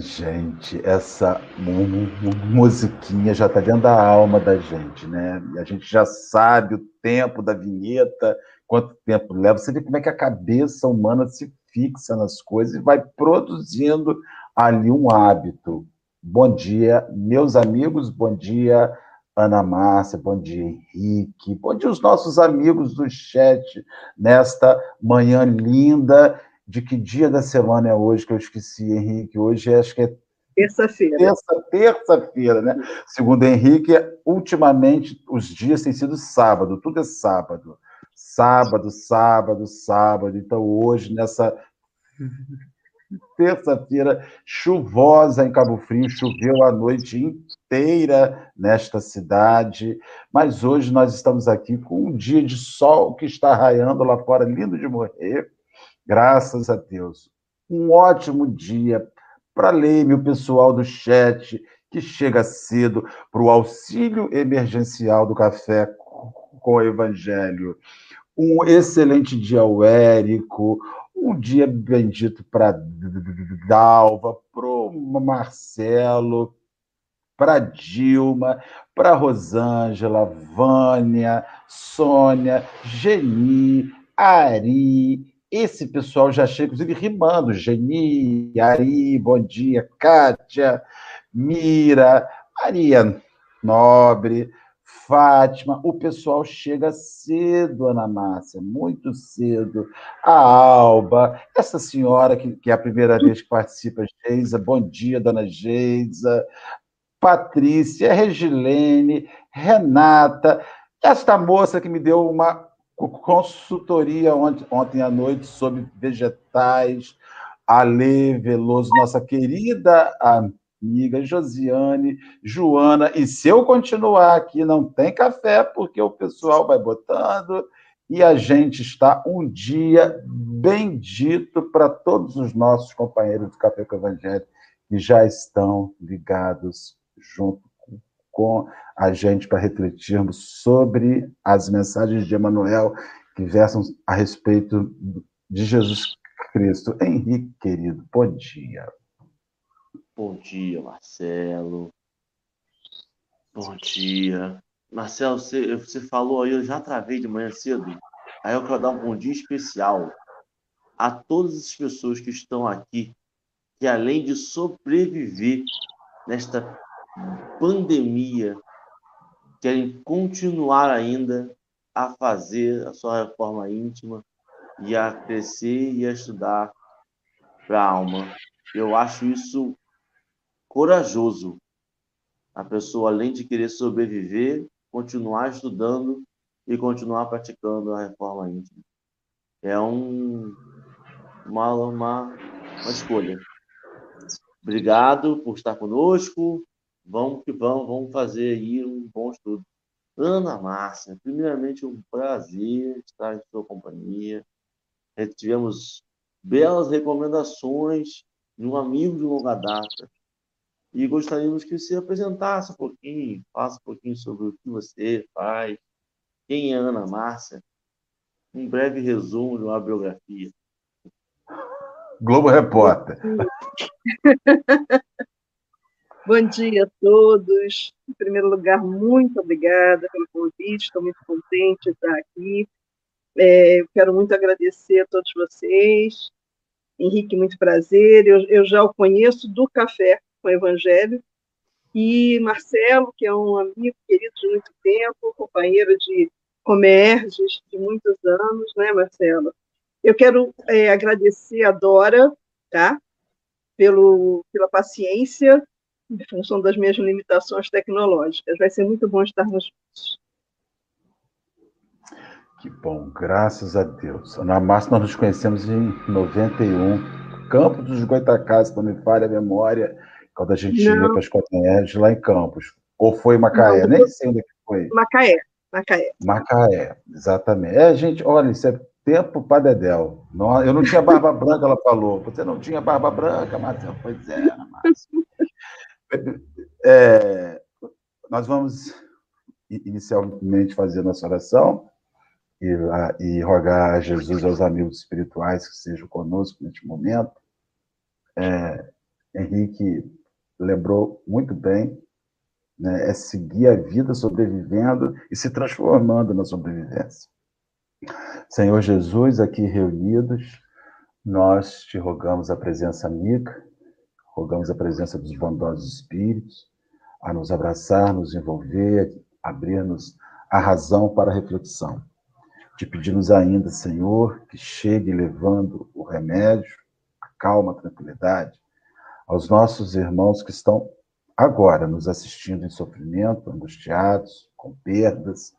gente. Essa musiquinha já está dentro da alma da gente, né? A gente já sabe o tempo da vinheta, quanto tempo leva. Você vê como é que a cabeça humana se fixa nas coisas e vai produzindo ali um hábito. Bom dia, meus amigos, bom dia, Ana Márcia, bom dia, Henrique, bom dia os nossos amigos do chat nesta manhã linda de que dia da semana é hoje, que eu esqueci, Henrique. Hoje acho que é terça-feira. Terça, terça-feira, né? Segundo Henrique, ultimamente os dias têm sido sábado, tudo é sábado. Sábado, sábado, sábado. Então, hoje, nessa terça-feira chuvosa em Cabo Frio, choveu a noite inteira nesta cidade, mas hoje nós estamos aqui com um dia de sol que está raiando lá fora, lindo de morrer. Graças a Deus. Um ótimo dia para ler, meu pessoal do chat, que chega cedo para o auxílio emergencial do café com o Evangelho. Um excelente dia ao Érico, um dia bendito para Dalva, para o Marcelo, para Dilma, para Rosângela, Vânia, Sônia, Geni, Ari, esse pessoal já chega, inclusive, rimando. Geni, Ari, bom dia, Kátia, Mira, Maria Nobre, Fátima. O pessoal chega cedo, Ana Márcia, muito cedo. A Alba, essa senhora que, que é a primeira vez que participa, Geisa, bom dia, dona Geisa. Patrícia, Regilene, Renata, esta moça que me deu uma consultoria ontem, ontem à noite sobre vegetais. Ale Veloso, nossa querida amiga Josiane, Joana. E se eu continuar aqui, não tem café, porque o pessoal vai botando. E a gente está um dia bendito para todos os nossos companheiros do Café com Evangelho que já estão ligados junto com a gente para refletirmos sobre as mensagens de Emanuel que versam a respeito de Jesus Cristo. Henrique, querido, bom dia. Bom dia, Marcelo. Bom dia. Marcelo, você, você falou aí, eu já travei de manhã cedo. Aí eu quero dar um bom dia especial a todas as pessoas que estão aqui, que além de sobreviver nesta pandemia querem continuar ainda a fazer a sua reforma íntima e a crescer e a estudar para a alma. Eu acho isso corajoso. A pessoa, além de querer sobreviver, continuar estudando e continuar praticando a reforma íntima. É um, uma, uma, uma escolha. Obrigado por estar conosco. Vamos que vamos, vamos fazer aí um bom estudo. Ana Márcia, primeiramente um prazer estar em sua companhia. Tivemos belas recomendações de um amigo de longa data e gostaríamos que você apresentasse um pouquinho, faça um pouquinho sobre o que você faz, quem é Ana Márcia, um breve resumo de uma biografia. Globo Repórter. Bom dia a todos. Em primeiro lugar, muito obrigada pelo convite, estou muito contente de estar aqui. É, quero muito agradecer a todos vocês. Henrique, muito prazer. Eu, eu já o conheço do Café com o Evangelho. E Marcelo, que é um amigo querido de muito tempo, companheiro de Comerges de muitos anos, né, Marcelo? Eu quero é, agradecer a Dora, tá? Pelo, pela paciência em função das minhas limitações tecnológicas. Vai ser muito bom estarmos juntos. Que bom, graças a Deus. Na Márcia, nós nos conhecemos em 91, Campos dos Goitacás, se não me falha a memória, quando a gente não. ia para as Cotinhas lá em Campos. Ou foi Macaé? Não, Nem sei onde é foi. Macaé. Macaé. Macaé, exatamente. É, gente, olha, isso é tempo para Dedéu. Eu não tinha barba branca, ela falou. Você não tinha barba branca, Marcelo? Pois é, Márcia. É, nós vamos inicialmente fazer nossa oração e, e rogar a Jesus aos amigos espirituais que sejam conosco neste momento. é, Henrique lembrou muito bem, né, é seguir a vida sobrevivendo e se transformando na sobrevivência. Senhor Jesus, aqui reunidos, nós te rogamos a presença amiga, rogamos a presença dos bondosos espíritos, a nos abraçar, nos envolver, abrir-nos a razão para a reflexão. Te pedimos ainda, Senhor, que chegue levando o remédio, a calma, a tranquilidade, aos nossos irmãos que estão agora nos assistindo em sofrimento, angustiados, com perdas,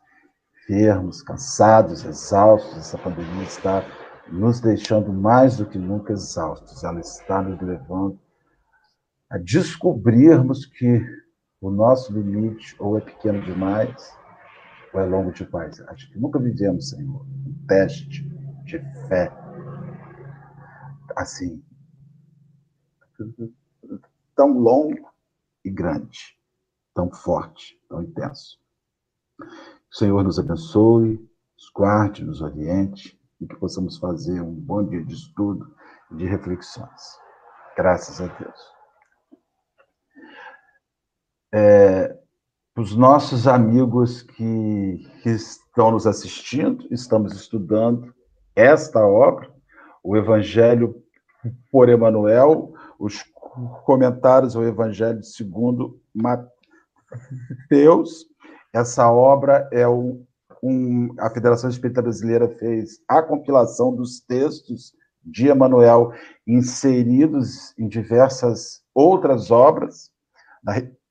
enfermos, cansados, exaustos. Essa pandemia está nos deixando mais do que nunca exaustos. Ela está nos levando a descobrirmos que o nosso limite ou é pequeno demais ou é longo demais. Acho que nunca vivemos, Senhor, um teste de fé assim, tão longo e grande, tão forte, tão intenso. O Senhor nos abençoe, nos guarde, nos oriente e que possamos fazer um bom dia de estudo e de reflexões. Graças a Deus. É, os nossos amigos que, que estão nos assistindo, estamos estudando esta obra, o Evangelho por Emanuel, os comentários ao Evangelho segundo Mateus. Essa obra é um, um, a Federação Espírita Brasileira fez a compilação dos textos de Emanuel inseridos em diversas outras obras.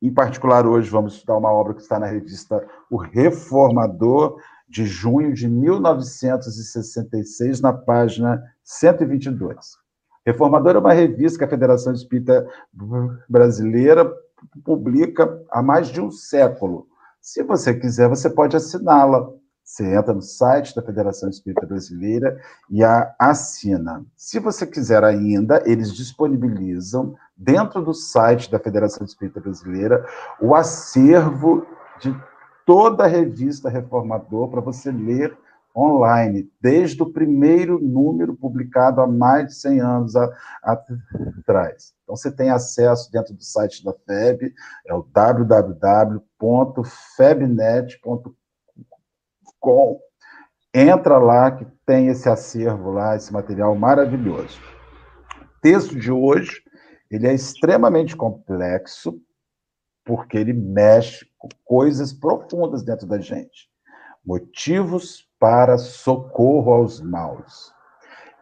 Em particular, hoje vamos estudar uma obra que está na revista O Reformador, de junho de 1966, na página 122. Reformador é uma revista que a Federação Espírita Brasileira publica há mais de um século. Se você quiser, você pode assiná-la. Você entra no site da Federação Espírita Brasileira e a assina. Se você quiser ainda, eles disponibilizam dentro do site da Federação Espírita Brasileira o acervo de toda a revista Reformador para você ler online, desde o primeiro número publicado há mais de 100 anos atrás. Então, você tem acesso dentro do site da FEB, é o www.febnet.com com. Entra lá que tem esse acervo lá, esse material maravilhoso. Texto de hoje, ele é extremamente complexo, porque ele mexe com coisas profundas dentro da gente. Motivos para socorro aos maus.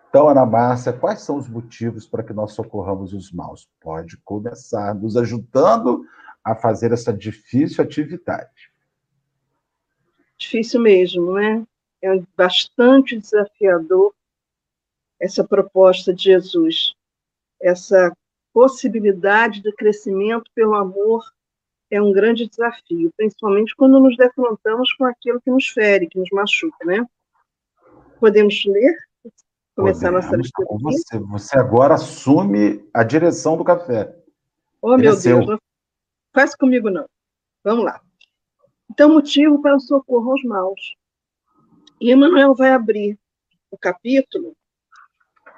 Então, Ana Márcia, quais são os motivos para que nós socorramos os maus? Pode começar nos ajudando a fazer essa difícil atividade. Difícil mesmo, né? É bastante desafiador essa proposta de Jesus, essa possibilidade de crescimento pelo amor é um grande desafio, principalmente quando nos defrontamos com aquilo que nos fere, que nos machuca, né? Podemos ler? Começar Podemos. nossa então, você, você agora assume a direção do café. Oh, Ele meu é Deus, não faz comigo não. Vamos lá. Então, motivo para o socorro aos maus. E Emmanuel vai abrir o capítulo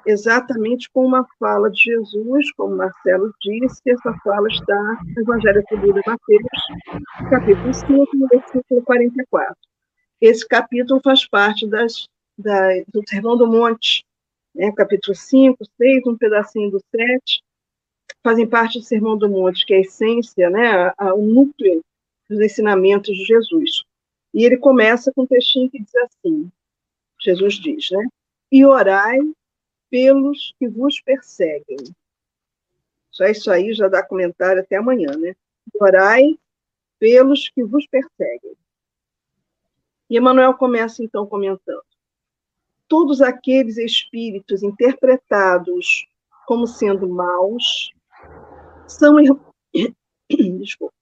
exatamente com uma fala de Jesus, como Marcelo disse, essa fala está no Evangelho segundo Mateus, capítulo 5, no versículo 44. Esse capítulo faz parte das, da, do Sermão do Monte, né? capítulo 5, 6, um pedacinho do 7, fazem parte do Sermão do Monte, que é a essência, né? a, o núcleo dos ensinamentos de Jesus. E ele começa com um textinho que diz assim: Jesus diz, né? E orai pelos que vos perseguem. Só isso aí já dá comentário até amanhã, né? Orai pelos que vos perseguem. E Emmanuel começa então comentando: todos aqueles espíritos interpretados como sendo maus são Desculpa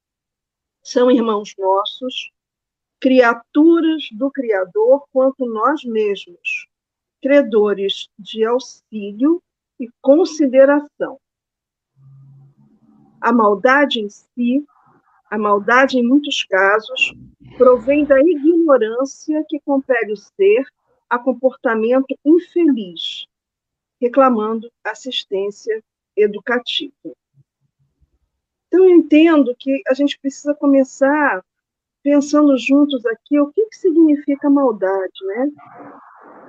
são irmãos nossos, criaturas do Criador quanto nós mesmos, credores de auxílio e consideração. A maldade em si, a maldade em muitos casos, provém da ignorância que compele o ser a comportamento infeliz, reclamando assistência educativo. Então, eu entendo que a gente precisa começar pensando juntos aqui o que, que significa maldade, né?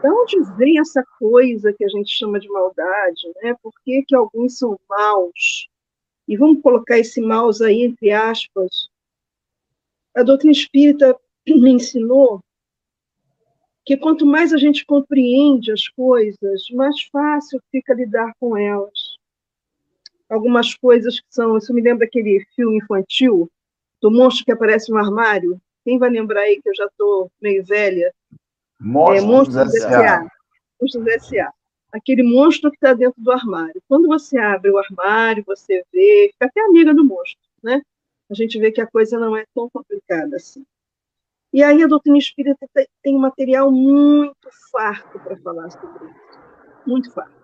De onde vem essa coisa que a gente chama de maldade, né? Por que, que alguns são maus? E vamos colocar esse maus aí entre aspas. A doutrina espírita me ensinou que quanto mais a gente compreende as coisas, mais fácil fica lidar com elas. Algumas coisas que são, isso me lembra aquele filme infantil do monstro que aparece no armário. Quem vai lembrar aí que eu já estou meio velha? Monstros, é, monstros S.A. Monstros S.A. Aquele monstro que está dentro do armário. Quando você abre o armário, você vê, fica até amiga do monstro, né? A gente vê que a coisa não é tão complicada assim. E aí a doutrina espírita tem um material muito farto para falar sobre isso. Muito farto.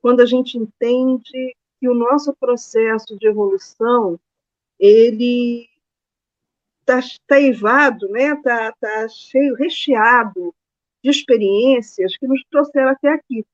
Quando a gente entende que o nosso processo de evolução ele taivado, tá né? Tá, tá cheio, recheado de experiências que nos trouxeram até aqui.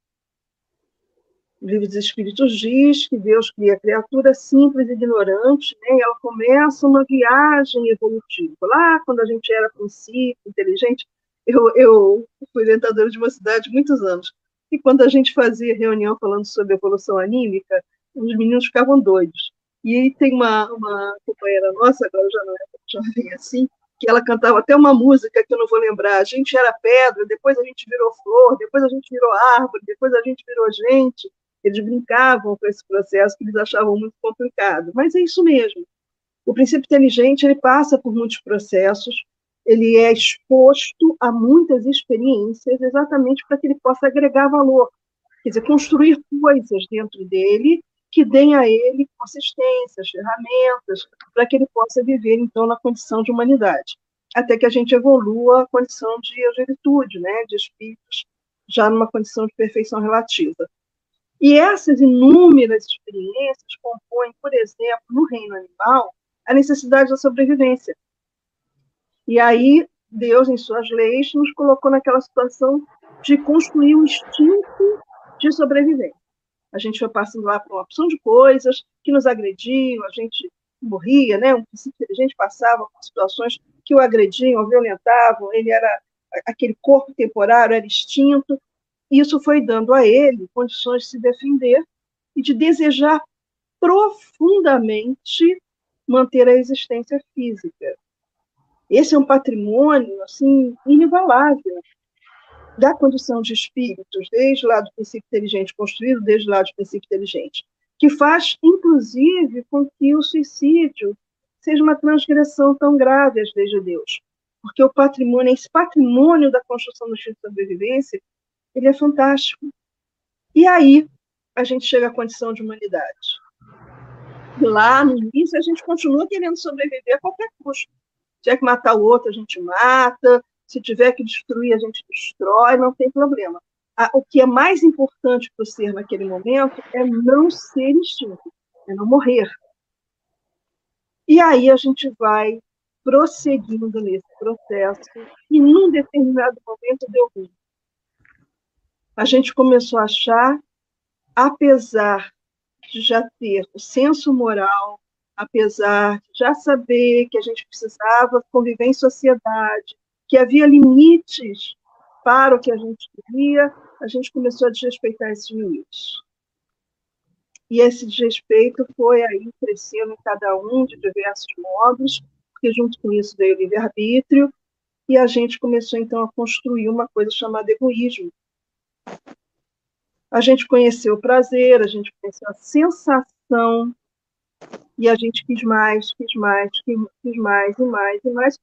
O livro dos Espíritos diz que Deus cria a criatura simples e ignorante, né? e ela começa uma viagem evolutiva. Lá, quando a gente era princípio, inteligente, eu, eu fui orientadora de uma cidade muitos anos, e quando a gente fazia reunião falando sobre evolução anímica, os meninos ficavam doidos. E aí tem uma, uma companheira nossa, agora já não é jovem assim, que ela cantava até uma música que eu não vou lembrar. A gente era pedra, depois a gente virou flor, depois a gente virou árvore, depois a gente virou gente. Eles brincavam com esse processo que eles achavam muito complicado. Mas é isso mesmo. O princípio inteligente ele passa por muitos processos, ele é exposto a muitas experiências exatamente para que ele possa agregar valor, quer dizer, construir coisas dentro dele que deem a ele consistências, ferramentas, para que ele possa viver, então, na condição de humanidade, até que a gente evolua a condição de angelitude, né, de espíritos, já numa condição de perfeição relativa. E essas inúmeras experiências compõem, por exemplo, no reino animal, a necessidade da sobrevivência. E aí, Deus, em suas leis, nos colocou naquela situação de construir um instinto de sobrevivência. A gente foi passando lá por uma opção de coisas que nos agrediam, a gente morria, né? Princípio inteligente passava por situações que o agrediam, o violentavam, ele era aquele corpo temporário era extinto. Isso foi dando a ele condições de se defender e de desejar profundamente manter a existência física. Esse é um patrimônio assim inigualável da condição de espíritos, desde lá do princípio inteligente construído, desde lá do princípio inteligente, que faz, inclusive, com que o suicídio seja uma transgressão tão grave às leis de Deus. Porque o patrimônio, esse patrimônio da construção do instinto de sobrevivência, ele é fantástico. E aí a gente chega à condição de humanidade. Lá no início a gente continua querendo sobreviver a qualquer custo. Se tiver que matar o outro, a gente mata, se tiver que destruir, a gente destrói, não tem problema. O que é mais importante para o ser naquele momento é não ser extinto, é não morrer. E aí a gente vai prosseguindo nesse processo, e num determinado momento deu ruim. A gente começou a achar, apesar de já ter o senso moral, apesar de já saber que a gente precisava conviver em sociedade, que havia limites para o que a gente queria, a gente começou a desrespeitar esses limites. E esse desrespeito foi aí crescendo em cada um de diversos modos, porque junto com isso veio o livre-arbítrio, e a gente começou então a construir uma coisa chamada egoísmo. A gente conheceu o prazer, a gente conheceu a sensação, e a gente quis mais, quis mais, quis mais e mais e mais,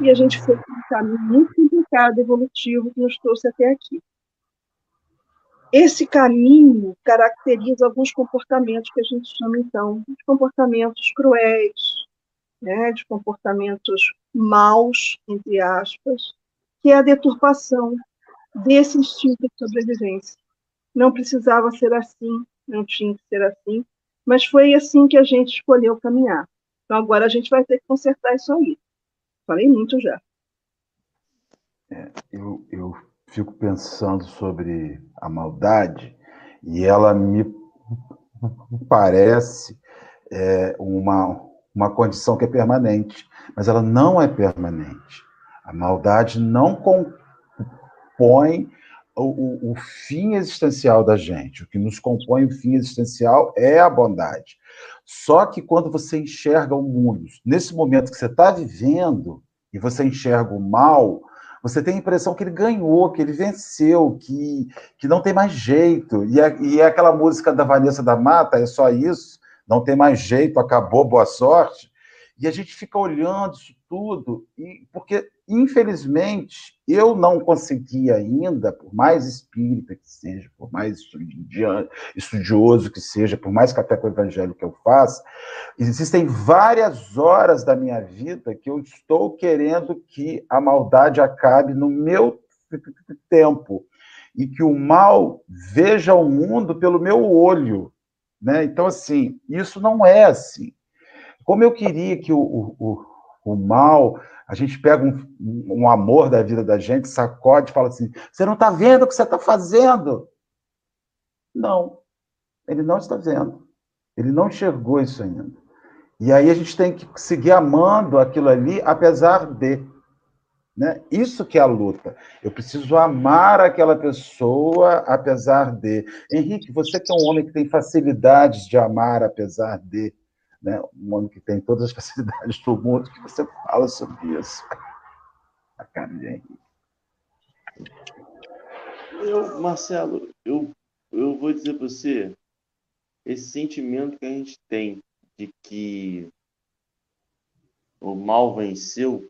e a gente foi por um caminho muito complicado, evolutivo, que nos trouxe até aqui. Esse caminho caracteriza alguns comportamentos que a gente chama, então, de comportamentos cruéis, né, de comportamentos maus, entre aspas, que é a deturpação desse instinto de sobrevivência. Não precisava ser assim, não tinha que ser assim, mas foi assim que a gente escolheu caminhar. Então agora a gente vai ter que consertar isso aí. Falei muito já. É, eu, eu fico pensando sobre a maldade e ela me parece é, uma, uma condição que é permanente, mas ela não é permanente. A maldade não compõe o, o, o, fim existencial da gente. O que nos compõe o fim existencial é a bondade. Só que quando você enxerga o mundo, nesse momento que você está vivendo, e você enxerga o mal, você tem a impressão que ele ganhou, que ele venceu, que, que não tem mais jeito. E, é, e é aquela música da Vanessa da Mata, é só isso, não tem mais jeito, acabou, boa sorte. E a gente fica olhando isso tudo, e porque, infelizmente, eu não consegui ainda, por mais espírita que seja, por mais estudioso que seja, por mais café com o evangelho que eu faça, existem várias horas da minha vida que eu estou querendo que a maldade acabe no meu tempo e que o mal veja o mundo pelo meu olho. Né? Então, assim, isso não é assim. Como eu queria que o, o, o mal, a gente pega um, um, amor da vida da gente, sacode e fala assim: você não está vendo o que você está fazendo? Não, ele não está vendo. Ele não enxergou isso ainda. E aí a gente tem que seguir amando aquilo ali, apesar de. Né? Isso que é a luta. Eu preciso amar aquela pessoa, apesar de. Henrique, você que é um homem que tem facilidades de amar, apesar de né? um homem que tem todas as facilidades do mundo, que você fala sobre isso. A cara de Henrique. Eu, Marcelo, eu, eu vou dizer para você, esse sentimento que a gente tem de que o mal venceu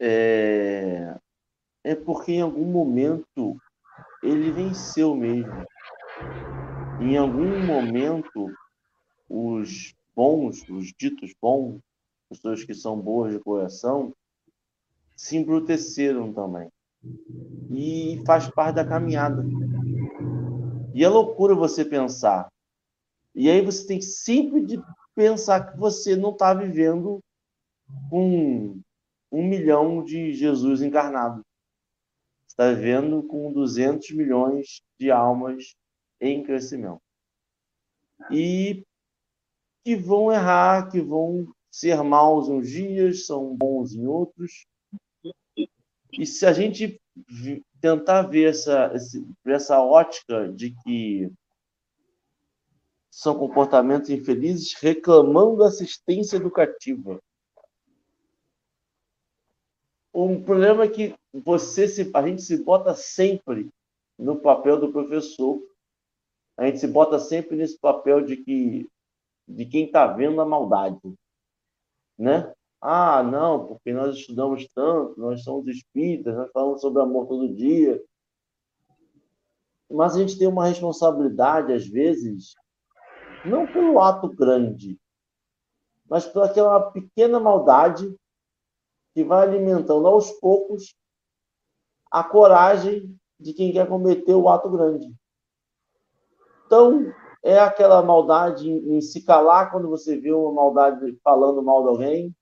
é, é porque em algum momento ele venceu mesmo em algum momento, os bons, os ditos bons, pessoas que são boas de coração, se embruteceram também. E faz parte da caminhada. E é loucura você pensar. E aí você tem sempre de pensar que você não está vivendo com um milhão de Jesus encarnado. Você está vivendo com 200 milhões de almas em crescimento. E que vão errar, que vão ser maus uns dias, são bons em outros. E se a gente tentar ver essa, essa ótica de que são comportamentos infelizes reclamando assistência educativa. O problema é que você se, a gente se bota sempre no papel do professor a gente se bota sempre nesse papel de que de quem está vendo a maldade, né? Ah, não, porque nós estudamos tanto, nós somos espíritas, nós falamos sobre amor todo dia. Mas a gente tem uma responsabilidade, às vezes, não pelo ato grande, mas pela aquela pequena maldade que vai alimentando aos poucos a coragem de quem quer cometer o ato grande. Então, é aquela maldade em, se calar quando você vê uma maldade falando mal de alguém.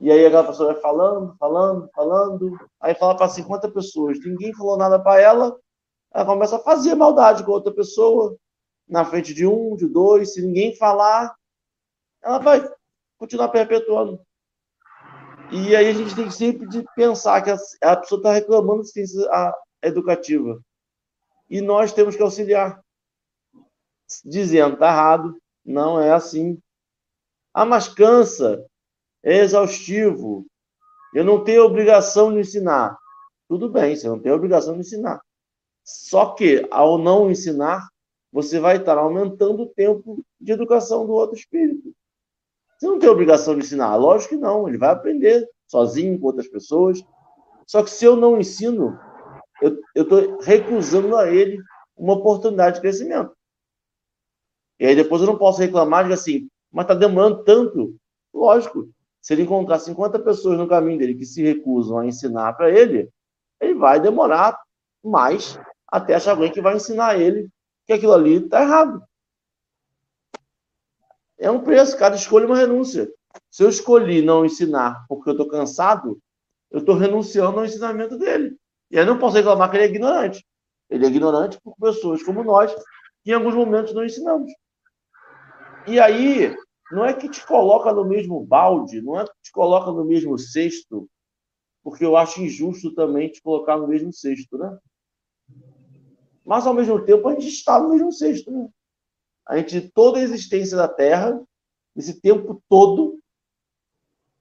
E aí aquela pessoa vai falando, falando, falando. Aí fala para 50 pessoas. Ninguém falou nada para ela. Ela começa a fazer maldade com outra pessoa. Na frente de um, de dois. Se ninguém falar, ela vai continuar perpetuando. E aí a gente tem sempre de pensar que a, a pessoa está reclamando de ciência educativa. E nós temos que auxiliar dizendo está errado, não é assim. Ah, mas cansa, é exaustivo, eu não tenho obrigação de ensinar. Tudo bem, você não tem obrigação de ensinar. Só que, ao não ensinar, você vai estar aumentando o tempo de educação do outro espírito. Você não tem obrigação de ensinar? Lógico que não, ele vai aprender sozinho com outras pessoas. Só que se eu não ensino, eu estou recusando a ele uma oportunidade de crescimento. E aí depois eu não posso reclamar de assim, mas está demorando tanto. Lógico, se ele encontrar 50 pessoas no caminho dele que se recusam a ensinar para ele, ele vai demorar mais até achar alguém que vai ensinar ele que aquilo ali está errado. É um preço, cada escolha é uma renúncia. Se eu escolhi não ensinar porque eu estou cansado, eu estou renunciando ao ensinamento dele. E aí não posso reclamar que ele é ignorante. Ele é ignorante por pessoas como nós, que em alguns momentos não ensinamos. E aí, não é que te coloca no mesmo balde, não é que te coloca no mesmo cesto, porque eu acho injusto também te colocar no mesmo cesto, né? Mas, ao mesmo tempo, a gente está no mesmo cesto, né? A gente, toda a existência da Terra, esse tempo todo,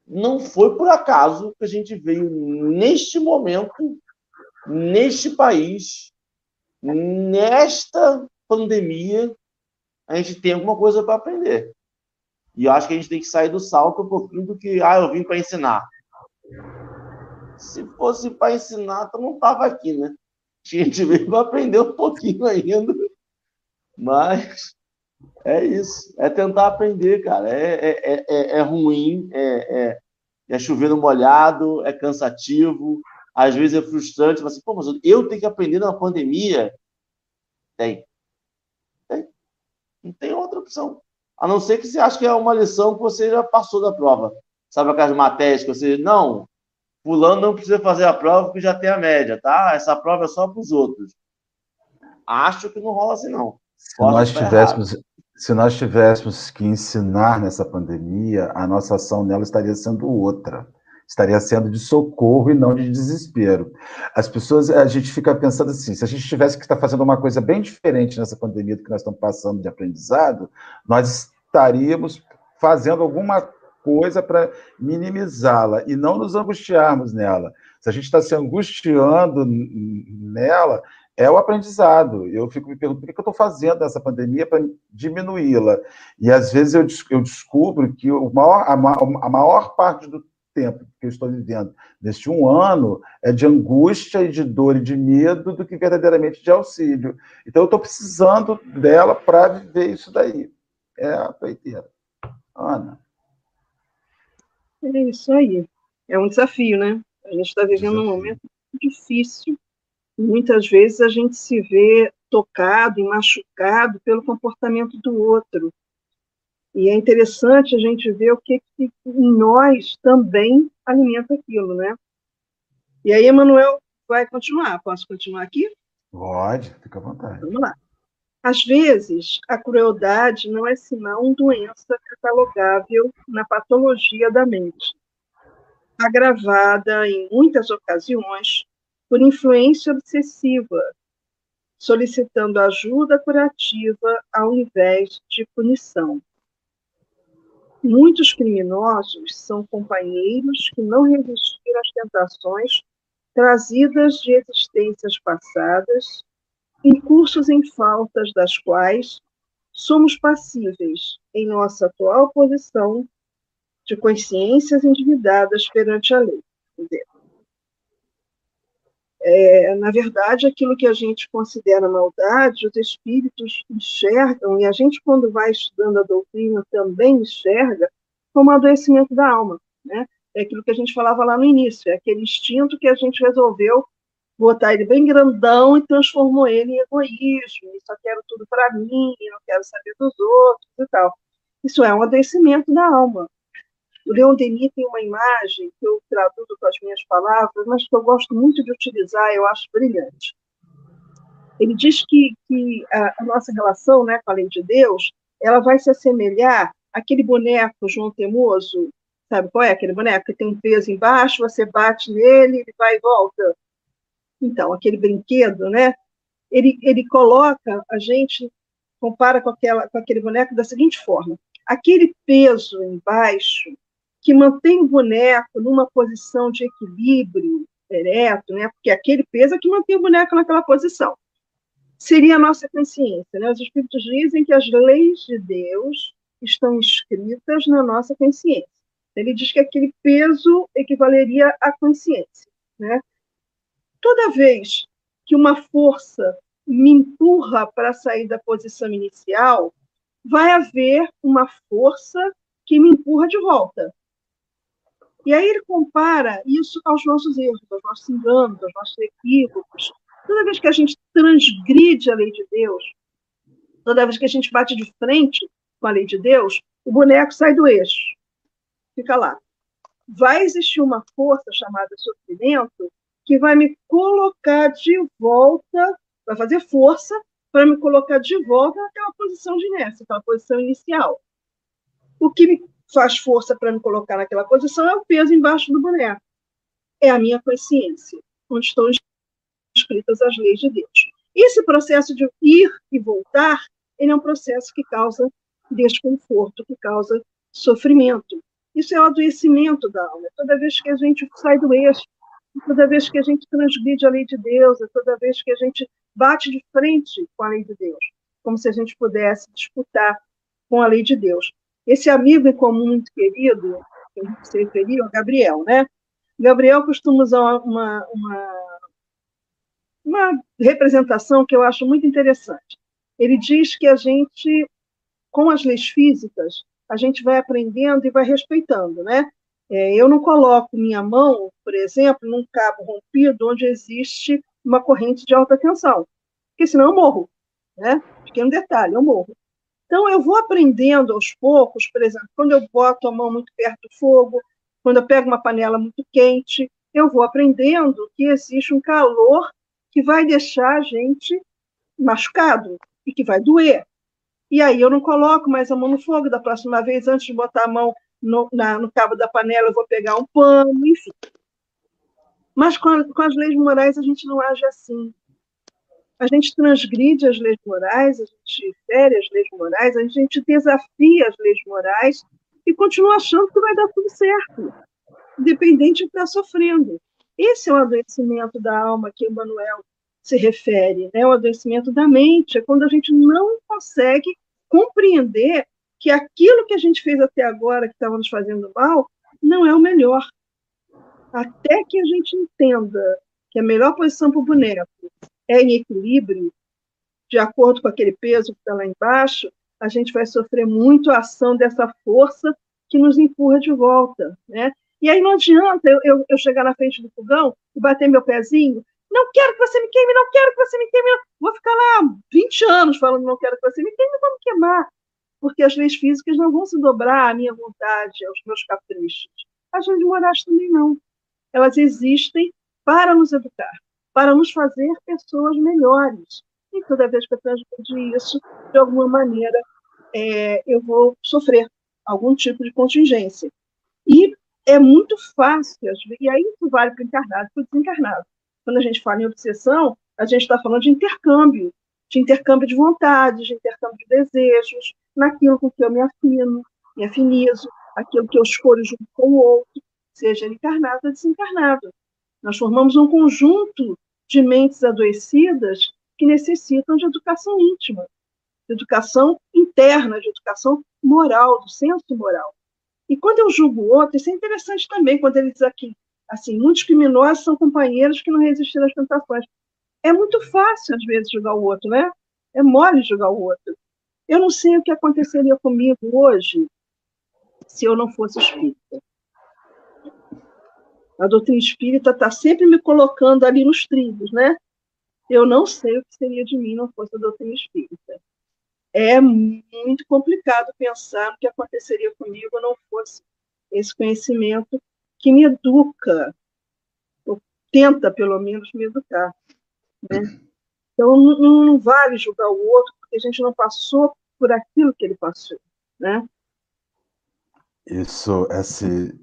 não foi por acaso que a gente veio neste momento, neste país, nesta pandemia, a gente tem alguma coisa para aprender. E eu acho que a gente tem que sair do salto um pouquinho do que, ah, eu vim para ensinar. Se fosse para ensinar, eu não estava aqui, né? A gente veio para aprender um pouquinho ainda. Mas é isso. É tentar aprender, cara. É, é, é, é, é ruim, é, é, é chover no molhado, é cansativo, às vezes é frustrante. Mas, Pô, mas eu tenho que aprender na pandemia? Tem. Não tem outra opção. A não ser que você ache que é uma lição que você já passou da prova. Sabe aquelas matérias que você. Não, Fulano não precisa fazer a prova porque já tem a média, tá? Essa prova é só para os outros. Acho que não rola assim, não. Se nós, tivéssemos, se nós tivéssemos que ensinar nessa pandemia, a nossa ação nela estaria sendo outra. Estaria sendo de socorro e não de desespero. As pessoas, a gente fica pensando assim: se a gente tivesse que estar fazendo uma coisa bem diferente nessa pandemia do que nós estamos passando de aprendizado, nós estaríamos fazendo alguma coisa para minimizá-la e não nos angustiarmos nela. Se a gente está se angustiando nela, é o aprendizado. Eu fico me perguntando o que eu estou fazendo nessa pandemia para diminuí-la. E às vezes eu, eu descubro que o maior, a, a maior parte do tempo que eu estou vivendo neste um ano é de angústia e de dor e de medo do que verdadeiramente de auxílio. Então eu estou precisando dela para viver isso daí. É a peiteira. Ana. É isso aí. É um desafio, né? A gente está vivendo desafio. um momento difícil. Muitas vezes a gente se vê tocado e machucado pelo comportamento do outro. E é interessante a gente ver o que, que em nós também alimenta aquilo, né? E aí, Emanuel vai continuar. Posso continuar aqui? Pode, fica à vontade. Vamos lá. Às vezes, a crueldade não é senão doença catalogável na patologia da mente, agravada em muitas ocasiões por influência obsessiva, solicitando ajuda curativa ao invés de punição. Muitos criminosos são companheiros que não resistiram às tentações trazidas de existências passadas incursos em faltas das quais somos passíveis, em nossa atual posição, de consciências endividadas perante a lei. É, na verdade, aquilo que a gente considera maldade, os espíritos enxergam, e a gente, quando vai estudando a doutrina, também enxerga como adoecimento da alma. Né? É aquilo que a gente falava lá no início, é aquele instinto que a gente resolveu botar ele bem grandão e transformou ele em egoísmo, só quero tudo para mim, não quero saber dos outros e tal. Isso é um adoecimento da alma. O Leon Denis tem uma imagem que eu traduzo com as minhas palavras, mas que eu gosto muito de utilizar, eu acho brilhante. Ele diz que, que a, nossa relação né, com a lei de Deus ela vai se assemelhar àquele boneco João Temoso, sabe qual é aquele boneco que tem um peso embaixo, você bate nele, ele vai e volta. Então, aquele brinquedo, né? Ele, ele coloca a gente, compara com, aquela, com aquele boneco da seguinte forma: aquele peso embaixo que mantém o boneco numa posição de equilíbrio ereto, né? Porque aquele peso é que mantém o boneco naquela posição. Seria a nossa consciência, né? Os espíritos dizem que as leis de Deus estão escritas na nossa consciência. Ele diz que aquele peso equivaleria à consciência, né? Toda vez que uma força me empurra para sair da posição inicial, vai haver uma força que me empurra de volta. E aí ele compara isso aos nossos erros, aos nossos enganos, aos nossos equívocos. Toda vez que a gente transgride a lei de Deus, toda vez que a gente bate de frente com a lei de Deus, o boneco sai do eixo. Fica lá. Vai existir uma força chamada sofrimento que vai me colocar de volta vai fazer força para me colocar de volta naquela posição de inércia, aquela posição inicial. O que me faz força para me colocar naquela posição é o peso embaixo do boneco. É a minha consciência, onde estão escritas as leis de Deus. Esse processo de ir e voltar, ele é um processo que causa desconforto, que causa sofrimento. Isso é o adoecimento da alma. Toda vez que a gente sai do eixo, toda vez que a gente transgride a lei de Deus, toda vez que a gente bate de frente com a lei de Deus, como se a gente pudesse disputar com a lei de Deus. Esse amigo em comum muito querido, que a gente se referiu, é Gabriel, né? Gabriel costuma usar uma, uma, uma representação que eu acho muito interessante. Ele diz que a gente, com as leis físicas, a gente vai aprendendo e vai respeitando, né? É, eu não coloco minha mão, por exemplo, num cabo rompido onde existe uma corrente de alta tensão, porque senão eu morro, né? Pequeno detalhe, eu morro. Então, eu vou aprendendo aos poucos, por exemplo, quando eu boto a mão muito perto do fogo, quando eu pego uma panela muito quente, eu vou aprendendo que existe um calor que vai deixar a gente machucado e que vai doer. E aí eu não coloco mais a mão no fogo, da próxima vez, antes de botar a mão no, na, no cabo da panela, eu vou pegar um pano, enfim. Mas com, a, com as leis morais a gente não age assim. A gente transgride as leis morais, a gente fere as leis morais, a gente desafia as leis morais e continua achando que vai dar tudo certo, independente de estar sofrendo. Esse é o adoecimento da alma que Emmanuel se refere, né? o adoecimento da mente, é quando a gente não consegue compreender que aquilo que a gente fez até agora, que estava nos fazendo mal, não é o melhor. Até que a gente entenda que a melhor posição para o boneco é em equilíbrio, de acordo com aquele peso que está lá embaixo, a gente vai sofrer muito a ação dessa força que nos empurra de volta. Né? E aí não adianta eu, eu, eu chegar na frente do fogão e bater meu pezinho não quero que você me queime, não quero que você me queime. Vou ficar lá 20 anos falando não quero que você me queime, vou me queimar. Porque as leis físicas não vão se dobrar à minha vontade, aos meus caprichos. As leis morais também não. Elas existem para nos educar, para nos fazer pessoas melhores. E toda vez que eu transgredir isso, de alguma maneira, é, eu vou sofrer algum tipo de contingência. E é muito fácil, e aí isso vale para o encarnado e para o desencarnado quando a gente fala em obsessão, a gente está falando de intercâmbio, de intercâmbio de vontades, de intercâmbio de desejos, naquilo com que eu me afino, me afinizo, aquilo que eu escolho junto com o outro, seja encarnado ou desencarnado. Nós formamos um conjunto de mentes adoecidas que necessitam de educação íntima, de educação interna, de educação moral, do senso moral. E quando eu julgo o outro, isso é interessante também, quando ele diz aqui, Assim, muitos criminosos são companheiros que não resistiram às tentações. É muito fácil, às vezes, julgar o outro, né? É mole julgar o outro. Eu não sei o que aconteceria comigo hoje se eu não fosse espírita. A doutrina espírita está sempre me colocando ali nos trilhos, né? Eu não sei o que seria de mim não fosse a doutrina espírita. É muito complicado pensar no que aconteceria comigo não fosse esse conhecimento que me educa, ou tenta, pelo menos, me educar. Né? Então, não, não, vale julgar o outro, porque a gente não passou por aquilo que ele passou. Né? Isso, esse,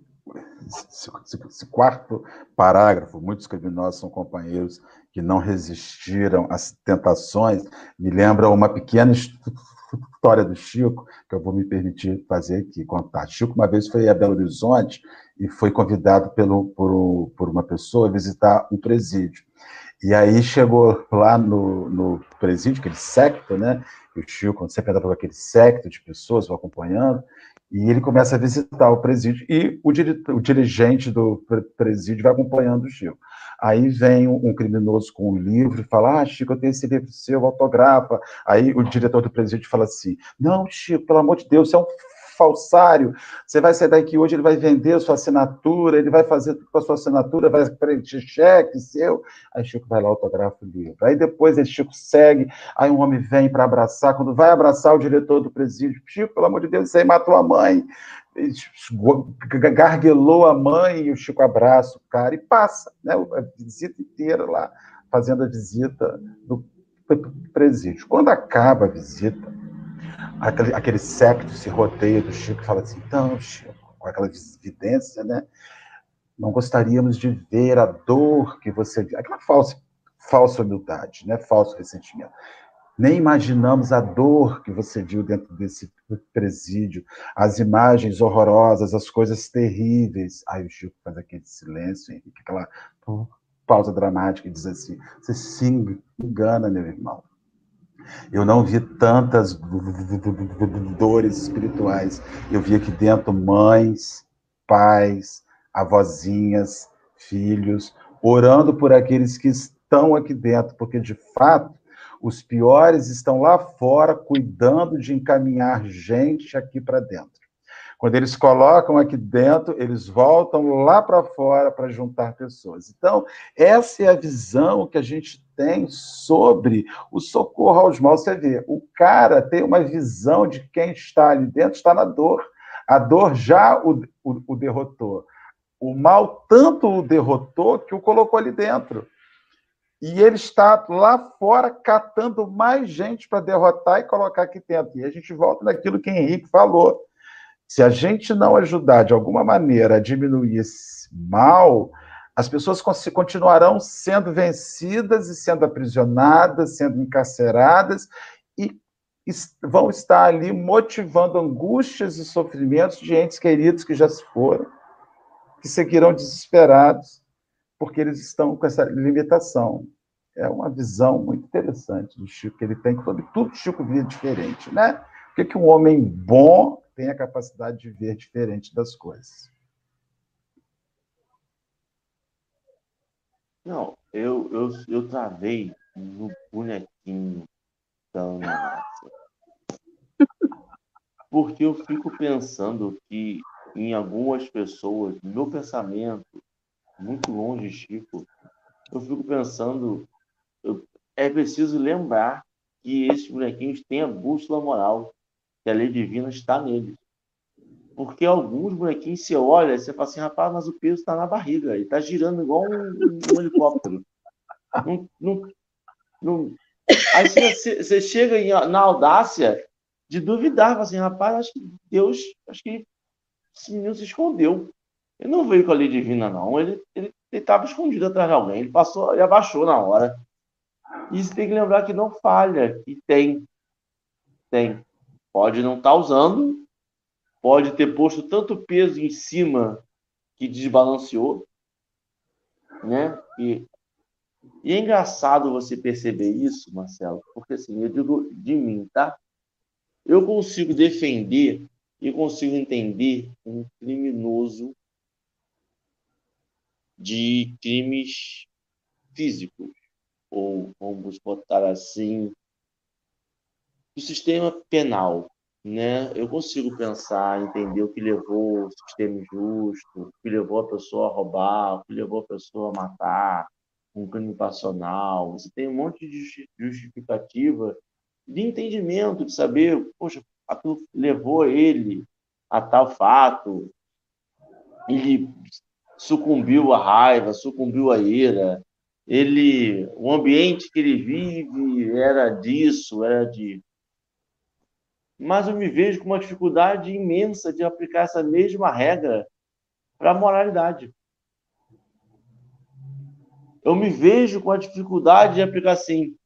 esse, quarto parágrafo, muitos criminosos são companheiros que não resistiram às tentações, me lembra uma pequena história do Chico, que eu vou me permitir fazer aqui, contar. Chico uma vez foi a Belo Horizonte e foi convidado pelo, por, por uma pessoa a visitar um presídio. E aí chegou lá no, no presídio, aquele secto, né? O Chico sempre andava com aquele secto de pessoas, vão acompanhando, e ele começa a visitar o presídio, e o, o dirigente do presídio vai acompanhando o Chico. Aí vem um, criminoso com um livro e fala: Ah, Chico, eu tenho esse livro seu, autografa. Aí o diretor do presídio fala assim: Não, Chico, pelo amor de Deus, você é um falsário. Você vai sair daqui hoje, ele vai vender a sua assinatura, ele vai fazer tudo com a sua assinatura, vai preencher cheque seu. Aí Chico vai lá, autografa o livro. Aí depois esse Chico segue, aí um homem vem para abraçar. Quando vai abraçar o diretor do presídio, Chico, pelo amor de Deus, você matou a mãe garguelou a mãe e o Chico abraça o cara e passa, né? A visita inteira lá, fazendo a visita do presídio. Quando acaba a visita, aquele, aquele secto se rodeia do Chico e fala assim: então, Chico, com aquela evidência, né? Não gostaríamos de ver a dor que você. Aquela falsa, falsa humildade, né? falso ressentimento. Nem imaginamos a dor que você viu dentro desse presídio, as imagens horrorosas, as coisas terríveis. Aí o Chico faz aquele silêncio, aquela pausa dramática e diz assim: Você se engana, meu irmão. Eu não vi tantas dores espirituais. Eu vi aqui dentro mães, pais, avózinhas, filhos, orando por aqueles que estão aqui dentro, porque de fato os piores estão lá fora cuidando de encaminhar gente aqui para dentro. Quando eles colocam aqui dentro, eles voltam lá para fora para juntar pessoas. Então, essa é a visão que a gente tem sobre o socorro aos maus. Você vê, o cara tem uma visão de quem está ali dentro, está na dor. A dor já o, o, o derrotou. O mal tanto o derrotou que o colocou ali dentro. E ele está lá fora catando mais gente para derrotar e colocar aqui dentro. E a gente volta naquilo que Henrique falou. Se a gente não ajudar de alguma maneira a diminuir esse mal, as pessoas continuarão sendo vencidas e sendo aprisionadas, sendo encarceradas e vão estar ali motivando angústias e sofrimentos de entes queridos que já se foram, que seguirão desesperados, porque eles estão com essa limitação. É uma visão muito interessante do Chico, que ele tem sobre tudo Chico via diferente, né? Por que, que um homem bom tem a capacidade de ver diferente das coisas. Não, eu, eu, eu travei no bonequinho da Ana Porque eu fico pensando que em algumas pessoas, meu pensamento, muito longe, Chico, eu fico pensando, é preciso lembrar que esses bonequinhos têm a bússola moral que a lei divina está neles. Porque alguns bonequinhos você olha e você fala assim, rapaz, mas o peso está na barriga, ele está girando igual um, um helicóptero. Não, não, não... Aí você, você chega em, na audácia de duvidar, assim, rapaz, acho que Deus, acho que esse menino se escondeu. Ele não veio com a lei divina, não. Ele estava escondido atrás de alguém. Ele passou e abaixou na hora. E você tem que lembrar que não falha, que tem. Tem. Pode não estar tá usando, pode ter posto tanto peso em cima que desbalanceou, né? E, e é engraçado você perceber isso, Marcelo, porque assim, eu digo de mim, tá? Eu consigo defender e consigo entender um criminoso de crimes físicos, ou vamos botar assim, do sistema penal, né? Eu consigo pensar, entender o que levou o sistema injusto, o que levou a pessoa a roubar, o que levou a pessoa a matar, um crime passional. Você tem um monte de justificativa de entendimento, de saber, poxa, aquilo levou ele a tal fato, ele sucumbiu à raiva, sucumbiu à ira, ele, o ambiente que ele vive era disso, era de mas eu me vejo com uma dificuldade imensa de aplicar essa mesma regra para a moralidade. Eu me vejo com a dificuldade de aplicar assim,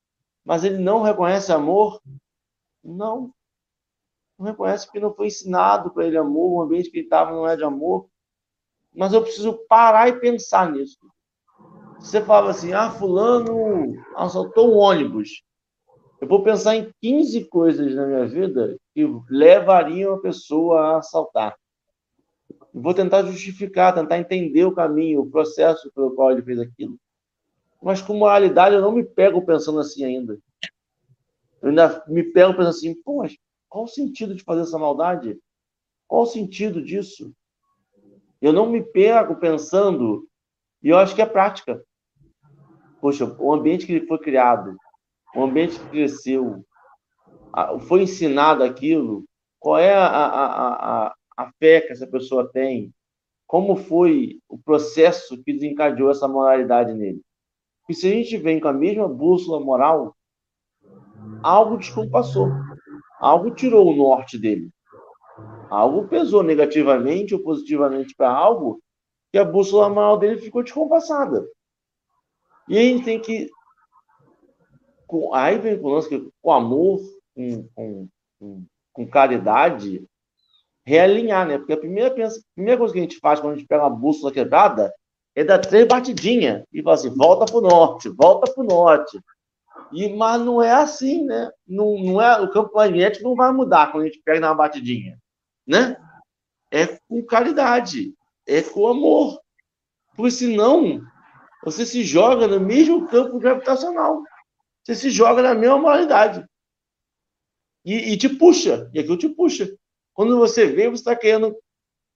mas ele não reconhece amor? Não. Não reconhece porque não foi ensinado para ele amor, o ambiente que ele estava não é de amor. Mas eu preciso parar e pensar nisso. Você fala assim, ah, fulano assaltou um ônibus. Eu vou pensar em 15 coisas na minha vida que levariam a pessoa a assaltar. Vou tentar justificar, tentar entender o caminho, o processo pelo qual ele fez aquilo. Mas com moralidade eu não me pego pensando assim ainda. Eu ainda me pego pensando assim, pô, mas qual o sentido de fazer essa maldade? Qual o sentido disso? Eu não me pego pensando, e eu acho que é prática. Poxa, o ambiente que ele foi criado, o ambiente que cresceu, foi ensinado aquilo, qual é a, a, a, a fé que essa pessoa tem, como foi o processo que desencadeou essa moralidade nele. E se a gente vem com a mesma bússola moral, algo descompassou. Algo tirou o norte dele. Algo pesou negativamente ou positivamente para algo que a bússola maior dele ficou descompassada. E a gente tem que. Aí vem com o lance que com amor, com, com, com, com caridade, realinhar, né? Porque a primeira, a primeira coisa que a gente faz quando a gente pega uma bússola quebrada é dar três batidinhas e falar assim: volta o norte, volta para o norte. E, mas não é assim, né? Não, não é, o campo magnético não vai mudar quando a gente pega na batidinha, né? É com caridade, é com amor. Porque senão você se joga no mesmo campo gravitacional. Você se joga na mesma moralidade. E, e te puxa, e aquilo te puxa. Quando você vê, você está querendo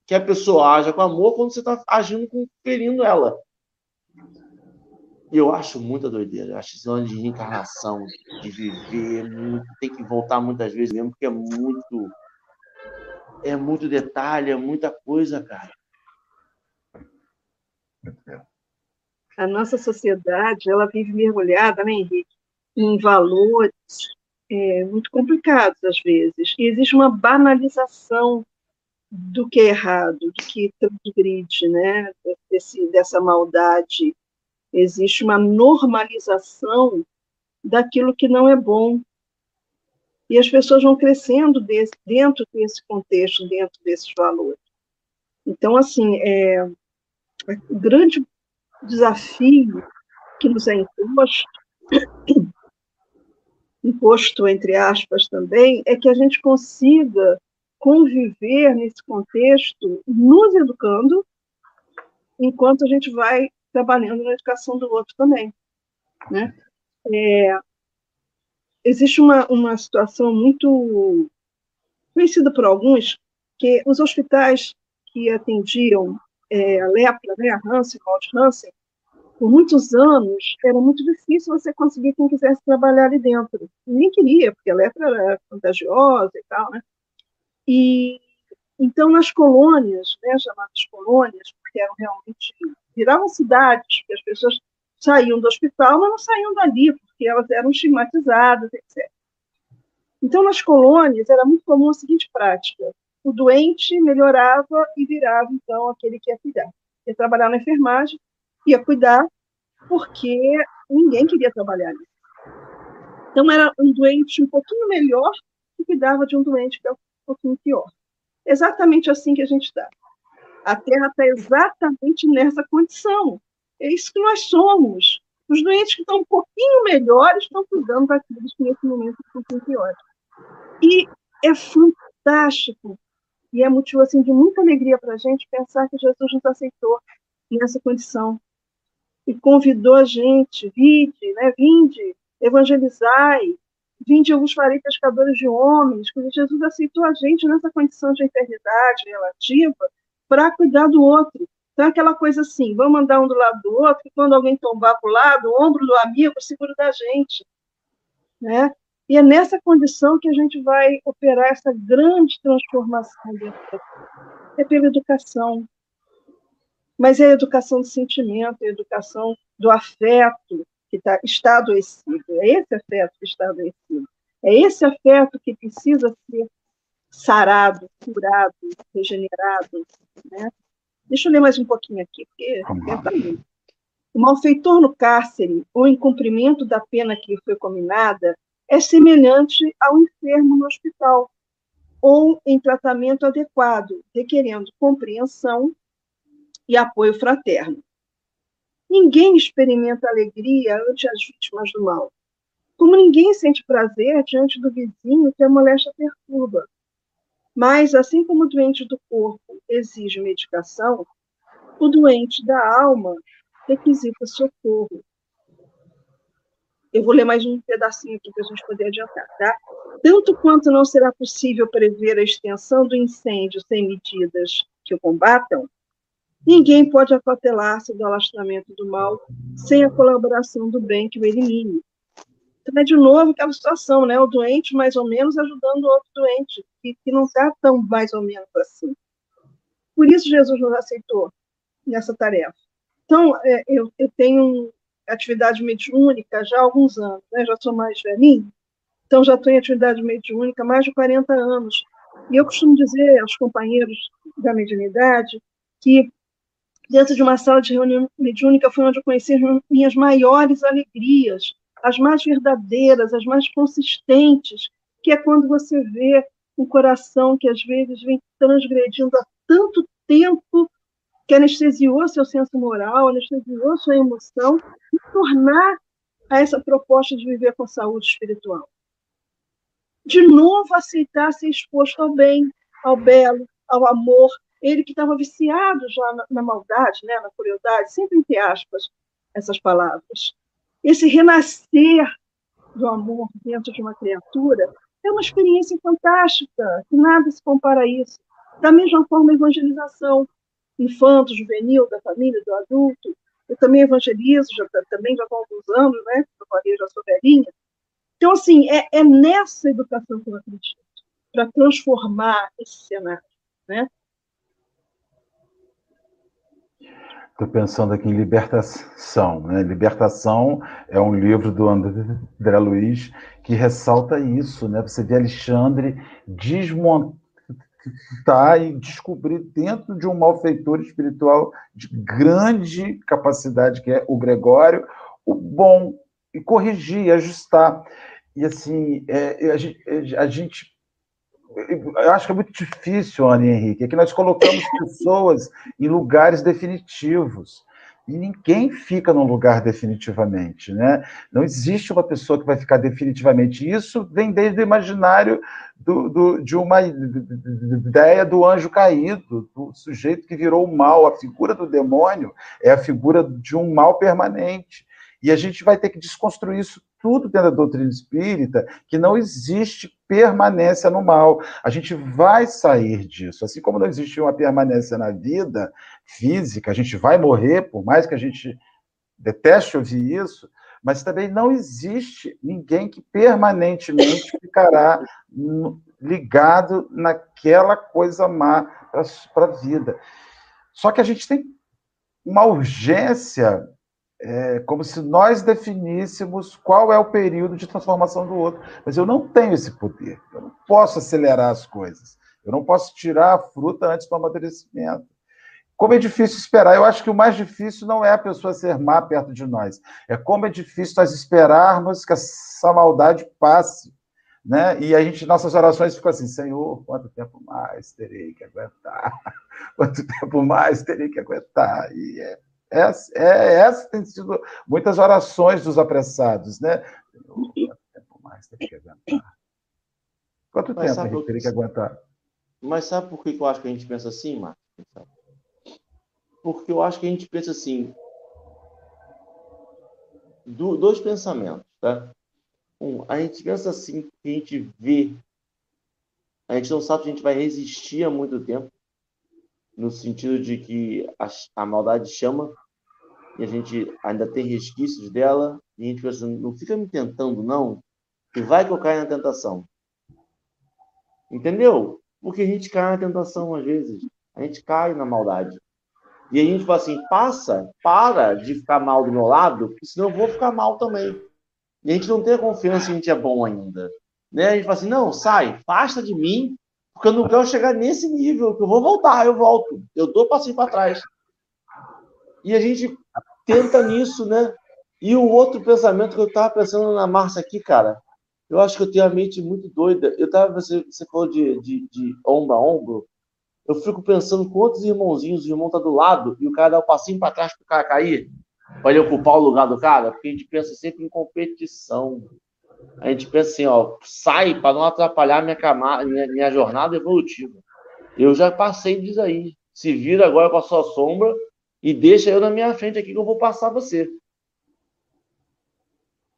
que a pessoa haja com amor quando você está agindo com ferindo ela. E eu acho muita doideira. Eu acho esse ano de reencarnação, de viver muito, tem que voltar muitas vezes mesmo, porque é muito. É muito detalhe, é muita coisa, cara. A nossa sociedade, ela vive mergulhada, né, Henrique, em valores é, muito complicados às vezes. E existe uma banalização do que é errado, do que transgride, né, desse, dessa maldade Existe uma normalização daquilo que não é bom. E as pessoas vão crescendo desse, dentro desse contexto, dentro desses valores. Então, assim, é, o grande desafio que nos é imposto, imposto entre aspas também, é que a gente consiga conviver nesse contexto, nos educando, enquanto a gente vai trabalhando na educação do outro também. Né? É, existe uma, uma situação muito conhecida por alguns, que os hospitais que atendiam é, a lepra, né, a Hansen, a Hansen, por muitos anos era muito difícil você conseguir quem quisesse trabalhar ali dentro. Ninguém queria, porque a lepra era contagiosa e tal, né? E então nas colônias, né, chamadas colônias, porque eram realmente viravam cidades, porque as pessoas saíam do hospital, mas não saíam dali, porque elas eram estigmatizadas, etc. Então, nas colônias, era muito comum a seguinte prática: o doente melhorava e virava, então, aquele que ia cuidar. Ia trabalhar na enfermagem, ia cuidar, porque ninguém queria trabalhar. Então, era um doente um pouquinho melhor que cuidava de um doente que é um pouquinho pior. Exatamente assim que a gente está. A Terra está exatamente nessa condição. É isso que nós somos. Os doentes que estão um pouquinho melhores estão cuidando daqueles que nesse momento estão um pouquinho piores. E é fantástico e é motivo assim, de muita alegria para a gente pensar que Jesus nos aceitou nessa condição e convidou a gente, vinde, né, vinde, evangelizai, vinde eu vos farei pescadores de homens, porque Jesus aceitou a gente nessa condição de eternidade relativa para cuidar do outro. Então, aquela coisa assim, vamos andar um do lado do outro, e quando alguém tombar para o lado, o ombro do amigo segura da gente. Né? E é nessa condição que a gente vai operar essa grande transformação dentro É pela educação. Mas é a educação do sentimento, é a educação do afeto que tá, está adoecido. É esse afeto que está adoecido. É esse afeto que precisa ser sarado, curado, regenerado. Né? Deixa eu ler mais um pouquinho aqui, porque é o malfeitor no cárcere ou em cumprimento da pena que lhe foi combinada é semelhante ao enfermo no hospital ou em tratamento adequado, requerendo compreensão e apoio fraterno. Ninguém experimenta alegria ante as vítimas do mal, como ninguém sente prazer diante do vizinho que a moléstia perturba. Mas, assim como o doente do corpo exige medicação, o doente da alma requisita socorro. Eu vou ler mais um pedacinho aqui para a gente poder adiantar, tá? Tanto quanto não será possível prever a extensão do incêndio sem medidas que o combatam, ninguém pode acautelar-se do alastramento do mal sem a colaboração do bem que o elimine. Então, é de novo aquela situação, né? O doente mais ou menos ajudando o outro doente, que, que não está tão mais ou menos assim. Por isso Jesus nos aceitou nessa tarefa. Então, é, eu, eu tenho atividade mediúnica já há alguns anos, né? já sou mais velhinho, Então, já estou em atividade mediúnica há mais de 40 anos. E eu costumo dizer aos companheiros da mediunidade que dentro de uma sala de reunião mediúnica foi onde eu conheci as minhas maiores alegrias, as mais verdadeiras, as mais consistentes, que é quando você vê um coração que às vezes vem transgredindo há tanto tempo que anestesiou seu senso moral, anestesiou sua emoção, e tornar a essa proposta de viver com saúde espiritual. De novo aceitar ser exposto ao bem, ao belo, ao amor, ele que estava viciado já na, na, maldade, né, na crueldade, sempre entre aspas essas palavras. Esse renascer do amor dentro de uma criatura é uma experiência fantástica, que nada se compara a isso. Da mesma forma, a evangelização infanto, juvenil, da família, do adulto. Eu também evangelizo, já, também já há alguns anos, né? Eu já sou velhinha. Então, assim, é, é nessa educação que eu acredito, para transformar esse cenário, né? Estou pensando aqui em Libertação. Né? Libertação é um livro do André Luiz que ressalta isso. Né? Você vê Alexandre desmontar e descobrir dentro de um malfeitor espiritual de grande capacidade, que é o Gregório, o bom, e corrigir, ajustar. E assim, é, a, gente, a gente eu acho que é muito difícil, Ana Henrique, é que nós colocamos pessoas em lugares definitivos. E ninguém fica num lugar definitivamente, né? Não existe uma pessoa que vai ficar definitivamente. Isso vem desde o imaginário do, do, de uma ideia do anjo caído, do sujeito que virou o mal. A figura do demônio é a figura de um mal permanente. E a gente vai ter que desconstruir isso tudo dentro da doutrina espírita, que não existe permanência no mal. A gente vai sair disso. Assim como não existe uma permanência na vida física, a gente vai morrer, por mais que a gente deteste ouvir isso, mas também não existe ninguém que permanentemente ficará ligado naquela coisa má para a vida. Só que a gente tem uma urgência é como se nós definíssemos qual é o período de transformação do outro. Mas eu não tenho esse poder. Eu não posso acelerar as coisas. Eu não posso tirar a fruta antes do amadurecimento. Como é difícil esperar. Eu acho que o mais difícil não é a pessoa ser má perto de nós. É como é difícil nós esperarmos que essa maldade passe. Né? E a gente, nossas orações ficam assim: Senhor, quanto tempo mais terei que aguentar? Quanto tempo mais terei que aguentar? E é essa, é, essa tem sido muitas orações dos apressados, né? Quanto tempo mais tem que aguentar? Quanto Mas tempo a gente teria que aguentar? Mas sabe por que eu acho que a gente pensa assim, Marcos? Porque eu acho que a gente pensa assim. Do, dois pensamentos, tá? Um, a gente pensa assim que a gente vê. A gente não sabe se a gente vai resistir há muito tempo, no sentido de que a, a maldade chama e a gente ainda tem resquícios dela, e a gente pensa, não fica me tentando, não, que vai que eu caio na tentação. Entendeu? Porque a gente cai na tentação às vezes, a gente cai na maldade. E a gente fala assim, passa, para de ficar mal do meu lado, porque senão eu vou ficar mal também. E a gente não tem a confiança que a gente é bom ainda. Né? A gente fala assim, não, sai, afasta de mim, porque eu não quero chegar nesse nível, que eu vou voltar, eu volto. Eu dou passinho para trás. E a gente tenta nisso, né? E o outro pensamento que eu estava pensando na Márcia aqui, cara, eu acho que eu tenho a mente muito doida. Eu tava, você, você falou de, de, de ombro a ombro. Eu fico pensando quantos irmãozinhos o irmão tá do lado e o cara dá o um passinho para trás para o cara cair. Olha eu ocupar o lugar do cara, porque a gente pensa sempre em competição. A gente pensa assim, ó, sai para não atrapalhar minha, camada, minha, minha jornada evolutiva. Eu já passei disso aí. Se vira agora com a sua sombra e deixa eu na minha frente aqui que eu vou passar você.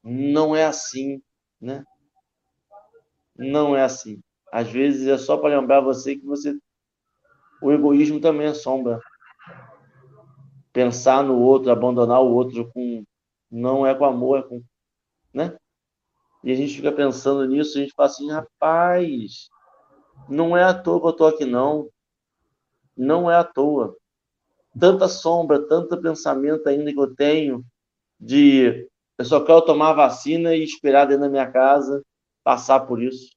Não é assim, né? Não é assim. Às vezes é só para lembrar você que você o egoísmo também é sombra. Pensar no outro, abandonar o outro com não é com amor, é com, né? E a gente fica pensando nisso, a gente fala assim, rapaz, não é à toa que eu tô aqui não. Não é à toa tanta sombra, tanto pensamento ainda que eu tenho de eu só quero tomar vacina e esperar dentro da minha casa passar por isso.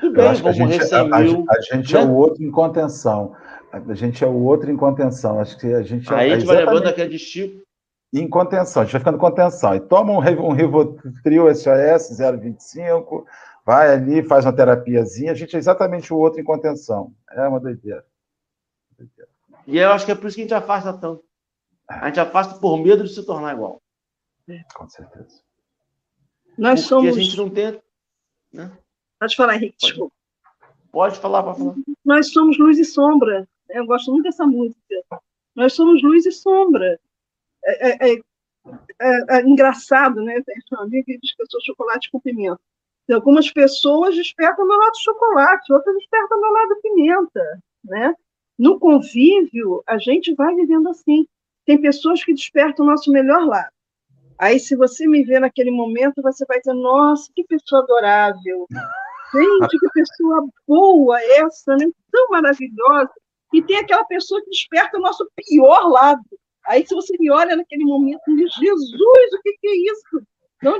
Tudo bem, vamos é, a, mil. A, a gente é né? é o outro em contenção. A gente é o outro em contenção. Acho que a gente Aí é, a gente vai levando aquele destino. Em contenção, a gente vai ficando em contenção. E toma um, um Rivotril SOS 025, vai ali, faz uma terapiazinha, a gente é exatamente o outro em contenção. É uma doideira. E eu acho que é por isso que a gente afasta tanto. A gente afasta por medo de se tornar igual. Com certeza. Nós Porque somos. a gente não tem. Né? Pode falar, Henrique, pode. desculpa. Pode falar, pode falar. Nós somos luz e sombra. Eu gosto muito dessa música. Nós somos luz e sombra. É, é, é, é, é engraçado, né? Tem um amigo que diz que eu sou chocolate com pimenta. Então, algumas pessoas despertam meu lado chocolate, outras despertam meu lado pimenta, né? No convívio, a gente vai vivendo assim. Tem pessoas que despertam o nosso melhor lado. Aí, se você me vê naquele momento, você vai dizer: Nossa, que pessoa adorável. Gente, que pessoa boa essa, né? Tão maravilhosa. E tem aquela pessoa que desperta o nosso pior lado. Aí, se você me olha naquele momento, diz: Jesus, o que, que é isso?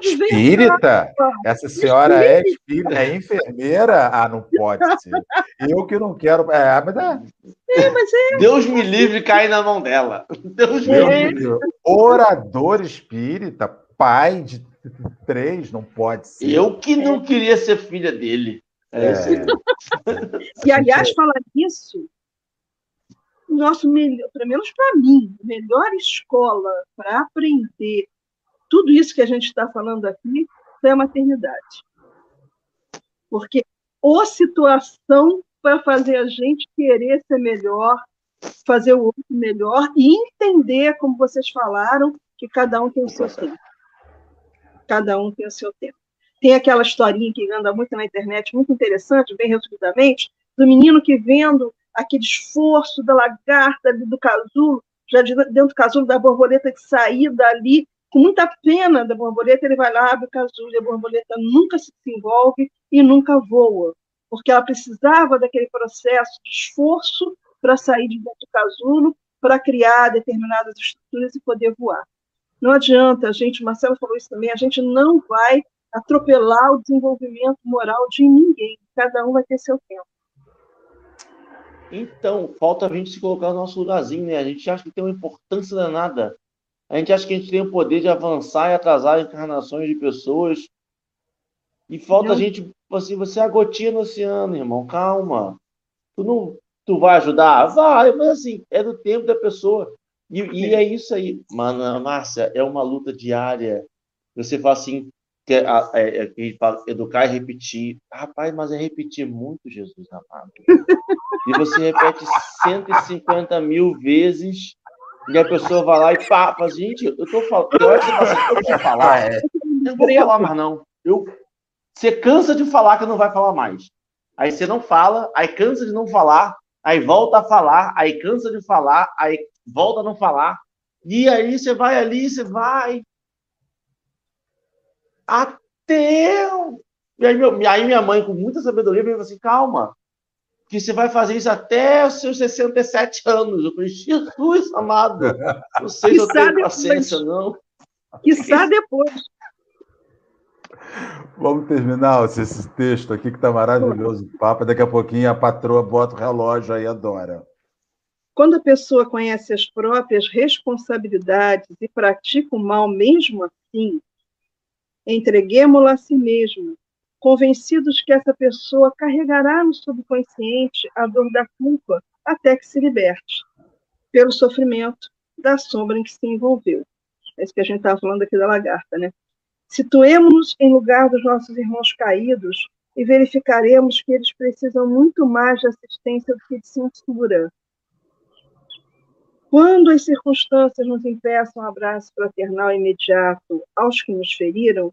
Espírita? Essa senhora é espírita, é enfermeira? Ah, não pode ser. Eu que não quero. É, mas é. É, mas é. Deus me livre cair na mão dela. Deus me é. livre. Orador espírita, pai de três, não pode ser. Eu que não queria ser filha dele. É. E aliás, falar isso, nosso melhor, pelo menos para mim, melhor escola para aprender tudo isso que a gente está falando aqui é a maternidade. Porque ou situação para fazer a gente querer ser melhor, fazer o outro melhor e entender, como vocês falaram, que cada um tem o seu tempo. Cada um tem o seu tempo. Tem aquela historinha que anda muito na internet, muito interessante, bem resumidamente, do menino que vendo aquele esforço da lagarta, do casulo, já dentro do casulo da borboleta de sair dali com muita pena da borboleta, ele vai lá, abre o casulo, e a borboleta nunca se desenvolve e nunca voa, porque ela precisava daquele processo de esforço para sair de dentro do casulo, para criar determinadas estruturas e poder voar. Não adianta, a gente, o Marcelo falou isso também, a gente não vai atropelar o desenvolvimento moral de ninguém, cada um vai ter seu tempo. Então, falta a gente se colocar no nosso lugarzinho, né? A gente acha que tem uma importância danada a gente acha que a gente tem o poder de avançar e atrasar encarnações de pessoas. E falta a gente, assim, você é a gotinha no oceano, irmão, calma. Tu não, tu vai ajudar? Vai, mas assim, é do tempo da pessoa. E, e é isso aí. Mano, Márcia, é uma luta diária. Você fala assim, que é, é, é, fala, educar e repetir. Rapaz, mas é repetir muito, Jesus amado. E você repete 150 mil vezes e a pessoa vai lá e pá, fala, gente, eu tô falando, eu acho que eu vou falar, é, não vou falar mais não. Eu, você cansa de falar que não vai falar mais. Aí você não fala, aí cansa de não falar, aí volta a falar, aí cansa de falar, aí volta a não falar. E aí você vai ali, você vai. Até. E aí, meu, aí minha mãe, com muita sabedoria, me falou assim: calma, que você vai fazer isso até os seus 67 anos. Eu falei, Jesus amado, não sei se eu tenho depois. paciência, não. Quizá depois. Vamos terminar esse texto aqui que está maravilhoso, o Papa. Daqui a pouquinho a patroa bota o relógio aí, adora. Quando a pessoa conhece as próprias responsabilidades e pratica o mal mesmo assim, entreguemos-la a si mesma convencidos que essa pessoa carregará no subconsciente a dor da culpa até que se liberte, pelo sofrimento da sombra em que se envolveu. É isso que a gente estava falando aqui da lagarta, né? Situemos-nos em lugar dos nossos irmãos caídos e verificaremos que eles precisam muito mais de assistência do que de censura. Quando as circunstâncias nos impeçam um abraço fraternal imediato aos que nos feriram,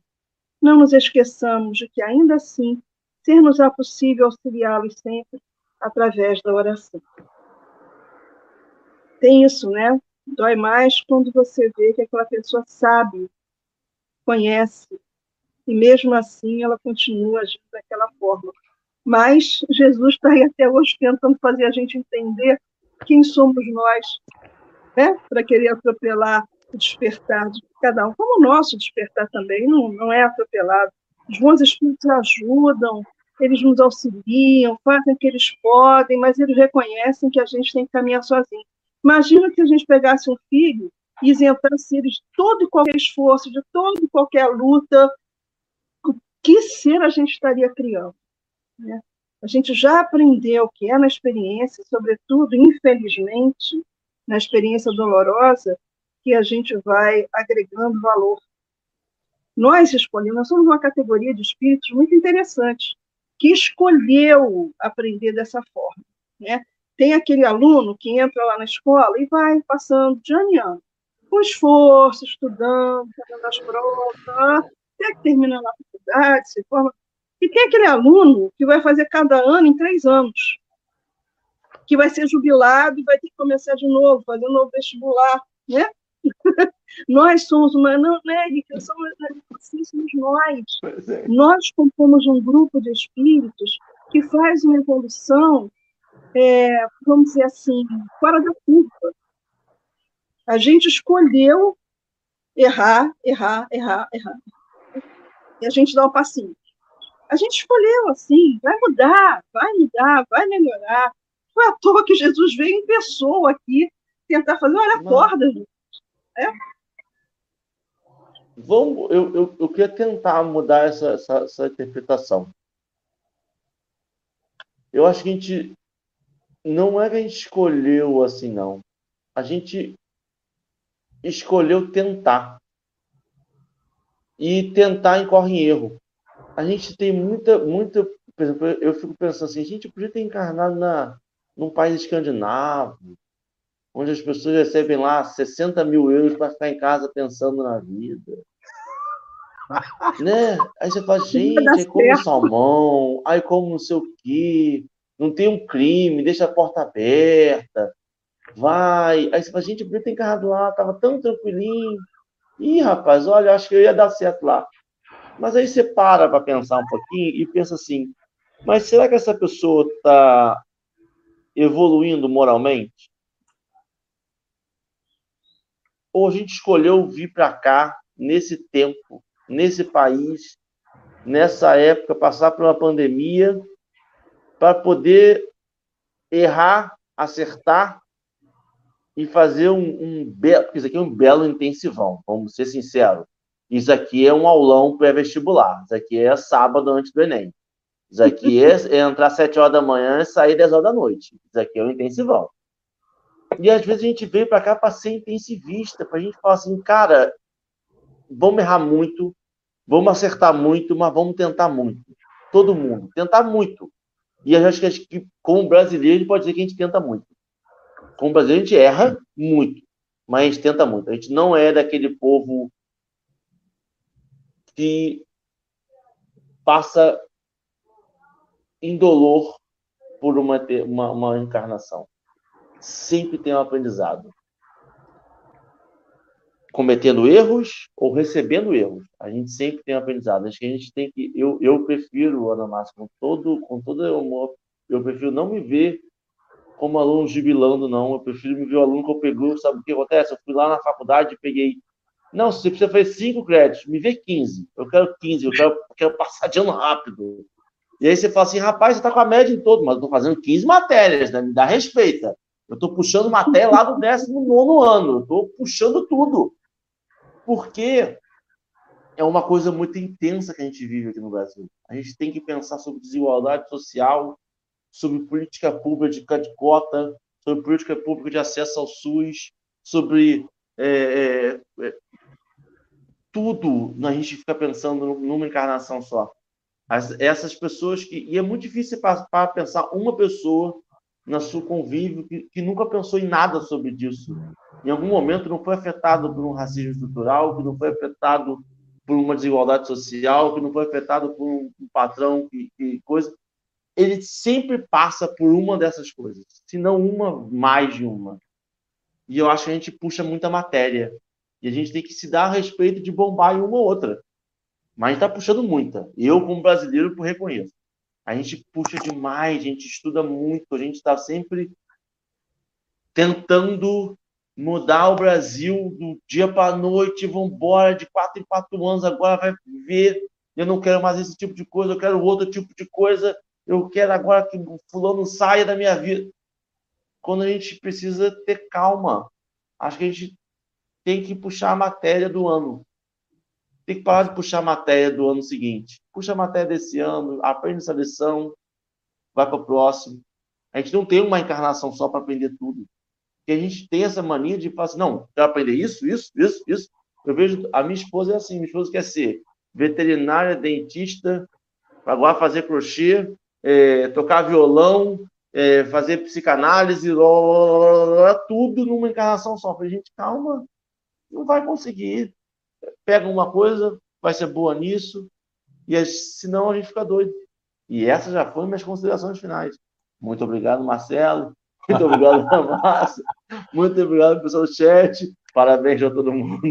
não nos esqueçamos de que, ainda assim, ser-nos-á possível auxiliá-los sempre através da oração. Tem isso, né? Dói mais quando você vê que aquela pessoa sabe, conhece, e mesmo assim ela continua agindo daquela forma. Mas Jesus está aí até hoje tentando fazer a gente entender quem somos nós, né? para querer atropelar o despertar de cada um, como o nosso despertar também, não, não é atropelado. Os bons espíritos ajudam, eles nos auxiliam, fazem o que eles podem, mas eles reconhecem que a gente tem que caminhar sozinho. Imagina que a gente pegasse um filho e isentasse ele de todo e qualquer esforço, de toda e qualquer luta, que ser a gente estaria criando? Né? A gente já aprendeu que é na experiência, sobretudo, infelizmente, na experiência dolorosa, que a gente vai agregando valor. Nós escolhemos, nós somos uma categoria de espíritos muito interessante, que escolheu aprender dessa forma. Né? Tem aquele aluno que entra lá na escola e vai passando de ano em ano, com esforço, estudando, fazendo as provas, até que termina a faculdade, se forma. E tem aquele aluno que vai fazer cada ano em três anos, que vai ser jubilado e vai ter que começar de novo, fazer um novo vestibular, né? nós somos uma, não, né, Erika, somos, assim, somos nós. É. Nós compomos um grupo de espíritos que faz uma evolução, é, vamos dizer assim, fora da curva. A gente escolheu errar, errar, errar, errar. E a gente dá um passinho. A gente escolheu assim, vai mudar, vai mudar, vai melhorar. Foi à toa que Jesus veio em pessoa aqui tentar fazer, olha, acorda, gente. É? Vamos, eu, eu, eu queria tentar mudar essa, essa, essa interpretação. Eu acho que a gente não é que a gente escolheu assim, não. A gente escolheu tentar. E tentar incorre em erro. A gente tem muita, muita. Por exemplo, eu fico pensando assim, a gente podia ter encarnado na, num país escandinavo, onde as pessoas recebem lá 60 mil euros para ficar em casa pensando na vida. né? Aí você fala, gente, aí como salmão, aí como não sei o quê, não tem um crime, deixa a porta aberta, vai. Aí você fala, gente, podia ter encarrado lá, tava tão tranquilinho. Ih, rapaz, olha, acho que eu ia dar certo lá. Mas aí você para para pensar um pouquinho e pensa assim, mas será que essa pessoa está evoluindo moralmente? Ou a gente escolheu vir para cá nesse tempo, nesse país, nessa época, passar por uma pandemia, para poder errar, acertar e fazer um, um belo. Isso aqui é um belo intensivão, vamos ser sinceros. Isso aqui é um aulão pré-vestibular. Isso aqui é sábado antes do Enem. Isso aqui é, é entrar às 7 horas da manhã e sair 10 horas da noite. Isso aqui é um intensivão. E às vezes a gente veio para cá para ser intensivista, para a gente falar assim, cara, vamos errar muito, vamos acertar muito, mas vamos tentar muito. Todo mundo, tentar muito. E acho que, acho que como brasileiro, a gente pode dizer que a gente tenta muito. Como brasileiro, a gente erra muito, mas a gente tenta muito. A gente não é daquele povo que passa indolor por uma, uma, uma encarnação sempre tem um aprendizado. Cometendo erros ou recebendo erros. A gente sempre tem um aprendizado. Acho que a gente tem que. Eu, eu prefiro, Ana Márcia, com todo, com todo o amor, eu prefiro não me ver como aluno jubilando, não. Eu prefiro me ver o aluno que eu pegou. Sabe o que acontece? Eu fui lá na faculdade e peguei. Não, você precisa fazer cinco créditos, me vê 15. Eu quero 15, eu quero, quero passar de ano rápido. E aí você fala assim, rapaz, você está com a média em todo, mas eu estou fazendo 15 matérias, né? Me dá respeita. Eu estou puxando matéria lá do 19 ano. Eu estou puxando tudo. Porque é uma coisa muito intensa que a gente vive aqui no Brasil. A gente tem que pensar sobre desigualdade social, sobre política pública de cota, sobre política pública de acesso ao SUS, sobre é, é, é, tudo. A gente fica pensando numa encarnação só. As, essas pessoas que. E é muito difícil para pensar uma pessoa na seu convívio que, que, nunca pensou em nada sobre isso. Em algum momento não foi afetado por um racismo estrutural, que não foi afetado por uma desigualdade social, que não foi afetado por um, um patrão que, que coisa. Ele sempre passa por uma dessas coisas, se não uma, mais de uma. E eu acho que a gente puxa muita matéria. E a gente tem que se dar a respeito de bombar em uma ou outra. Mas está puxando muita. Eu, como brasileiro, reconheço. A gente puxa demais, a gente estuda muito, a gente está sempre tentando mudar o Brasil do dia para a noite, vamos embora, de quatro em quatro anos, agora vai ver, eu não quero mais esse tipo de coisa, eu quero outro tipo de coisa, eu quero agora que o fulano saia da minha vida. Quando a gente precisa ter calma, acho que a gente tem que puxar a matéria do ano. Tem que parar de puxar a matéria do ano seguinte. Puxa a matéria desse ano, aprende essa lição, vai para o próximo. A gente não tem uma encarnação só para aprender tudo. Porque a gente tem essa mania de falar assim, não, quero aprender isso, isso, isso, isso. Eu vejo, a minha esposa é assim, minha esposa quer ser veterinária, dentista, agora fazer crochê, é, tocar violão, é, fazer psicanálise, tudo numa encarnação só. Falei, gente, calma, não vai conseguir. Pega uma coisa, vai ser boa nisso, e senão a gente fica doido. E essas já foram minhas considerações finais. Muito obrigado, Marcelo. Muito obrigado, Márcia. Muito obrigado, pessoal do chat. Parabéns a todo mundo.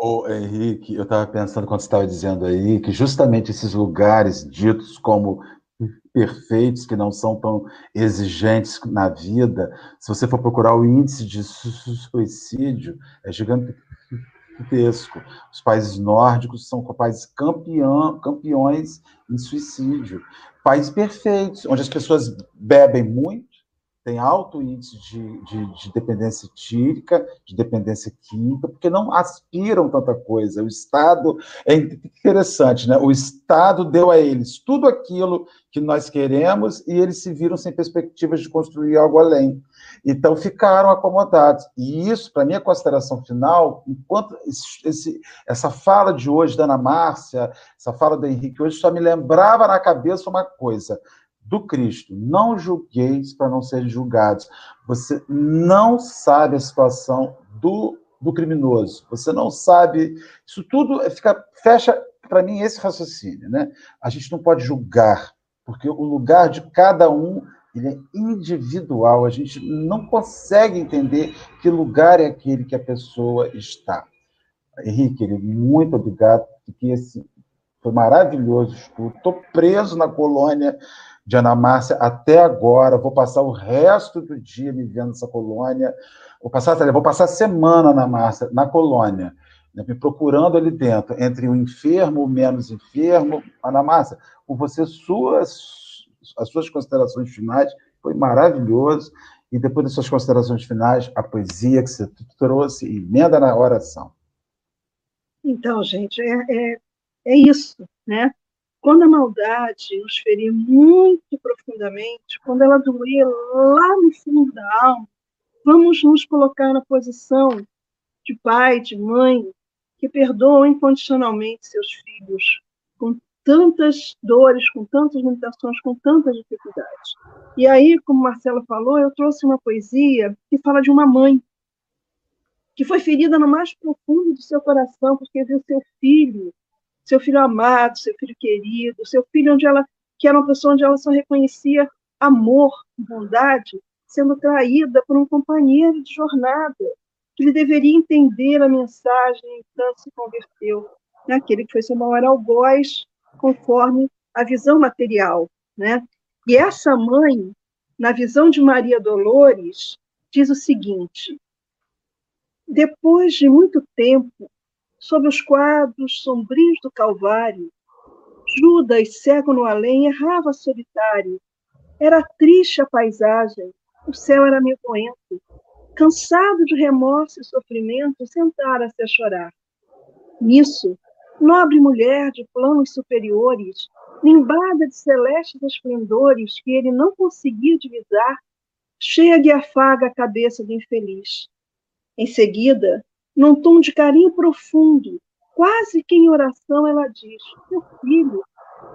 Ô, Henrique, eu estava pensando quando você estava dizendo aí que justamente esses lugares ditos como perfeitos, que não são tão exigentes na vida, se você for procurar o índice de suicídio, é gigantesco. Os países nórdicos são países campeão, campeões em suicídio. Países perfeitos, onde as pessoas bebem muito, tem alto índice de, de, de, dependência etílica, de dependência química, porque não aspiram tanta coisa. O Estado é interessante, né? O Estado deu a eles tudo aquilo que nós queremos e eles se viram sem perspectivas de construir algo além. Então ficaram acomodados. E isso, para é consideração final, enquanto esse, essa fala de hoje da Ana Márcia, essa fala do Henrique hoje, só me lembrava na cabeça uma coisa do Cristo. Não julgueis para não serem julgados. Você não sabe a situação do, do criminoso. Você não sabe. Isso tudo fica, fecha, para mim, esse raciocínio. Né? A gente não pode julgar, porque o lugar de cada um ele é individual. A gente não consegue entender que lugar é aquele que a pessoa está. Henrique, muito obrigado, porque esse foi maravilhoso estudo. Estou preso na colônia de Ana Márcia até agora. Vou passar o resto do dia me vendo nessa colônia. Vou passar, vou passar semana, Ana Márcia, na colônia, né, me procurando ali dentro, entre o enfermo, o menos enfermo. Ana Márcia, com você, suas, as suas considerações finais, foi maravilhoso. E depois das suas considerações finais, a poesia que você trouxe, emenda na oração. Então, gente, é, é, é isso, né? Quando a maldade nos ferir muito profundamente, quando ela doer lá no fundo da alma, vamos nos colocar na posição de pai, de mãe, que perdoam incondicionalmente seus filhos, com tantas dores, com tantas limitações, com tantas dificuldades. E aí, como Marcelo falou, eu trouxe uma poesia que fala de uma mãe que foi ferida no mais profundo do seu coração, porque viu seu filho seu filho amado, seu filho querido, seu filho onde ela que era uma pessoa onde ela só reconhecia amor, bondade, sendo traída por um companheiro de jornada que ele deveria entender a mensagem, então se converteu naquele que foi seu maior algoz, conforme a visão material, né? E essa mãe, na visão de Maria Dolores, diz o seguinte: depois de muito tempo, sob os quadros sombrios do Calvário. Judas, cego no além, errava solitário. Era triste a paisagem, o céu era nevoento. Cansado de remorso e sofrimento, sentara-se a chorar. Nisso, nobre mulher de planos superiores, limbada de celestes esplendores que ele não conseguia divisar, chega e afaga a cabeça do infeliz. Em seguida, num tom de carinho profundo, quase que em oração, ela diz: Meu filho,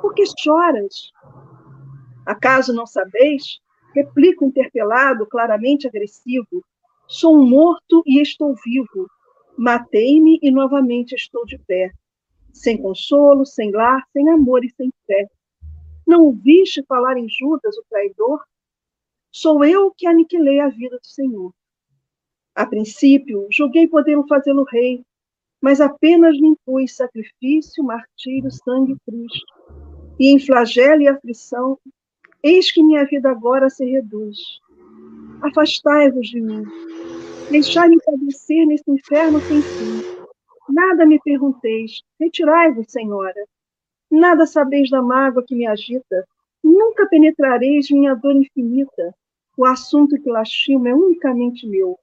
por que choras? Acaso não sabeis? Replica o interpelado, claramente agressivo: Sou morto e estou vivo. Matei-me e novamente estou de pé. Sem consolo, sem lar, sem amor e sem fé. Não ouviste falar em Judas, o traidor? Sou eu que aniquilei a vida do Senhor. A princípio, julguei podê-lo fazê-lo rei, mas apenas lhe impus sacrifício, martírio, sangue e cruz. E em flagelo e aflição, eis que minha vida agora se reduz. Afastai-vos de mim. Deixai-me padecer nesse inferno sem fim. Nada me pergunteis, retirai-vos, Senhora. Nada sabeis da mágoa que me agita, nunca penetrareis minha dor infinita. O assunto que lastimo é unicamente meu.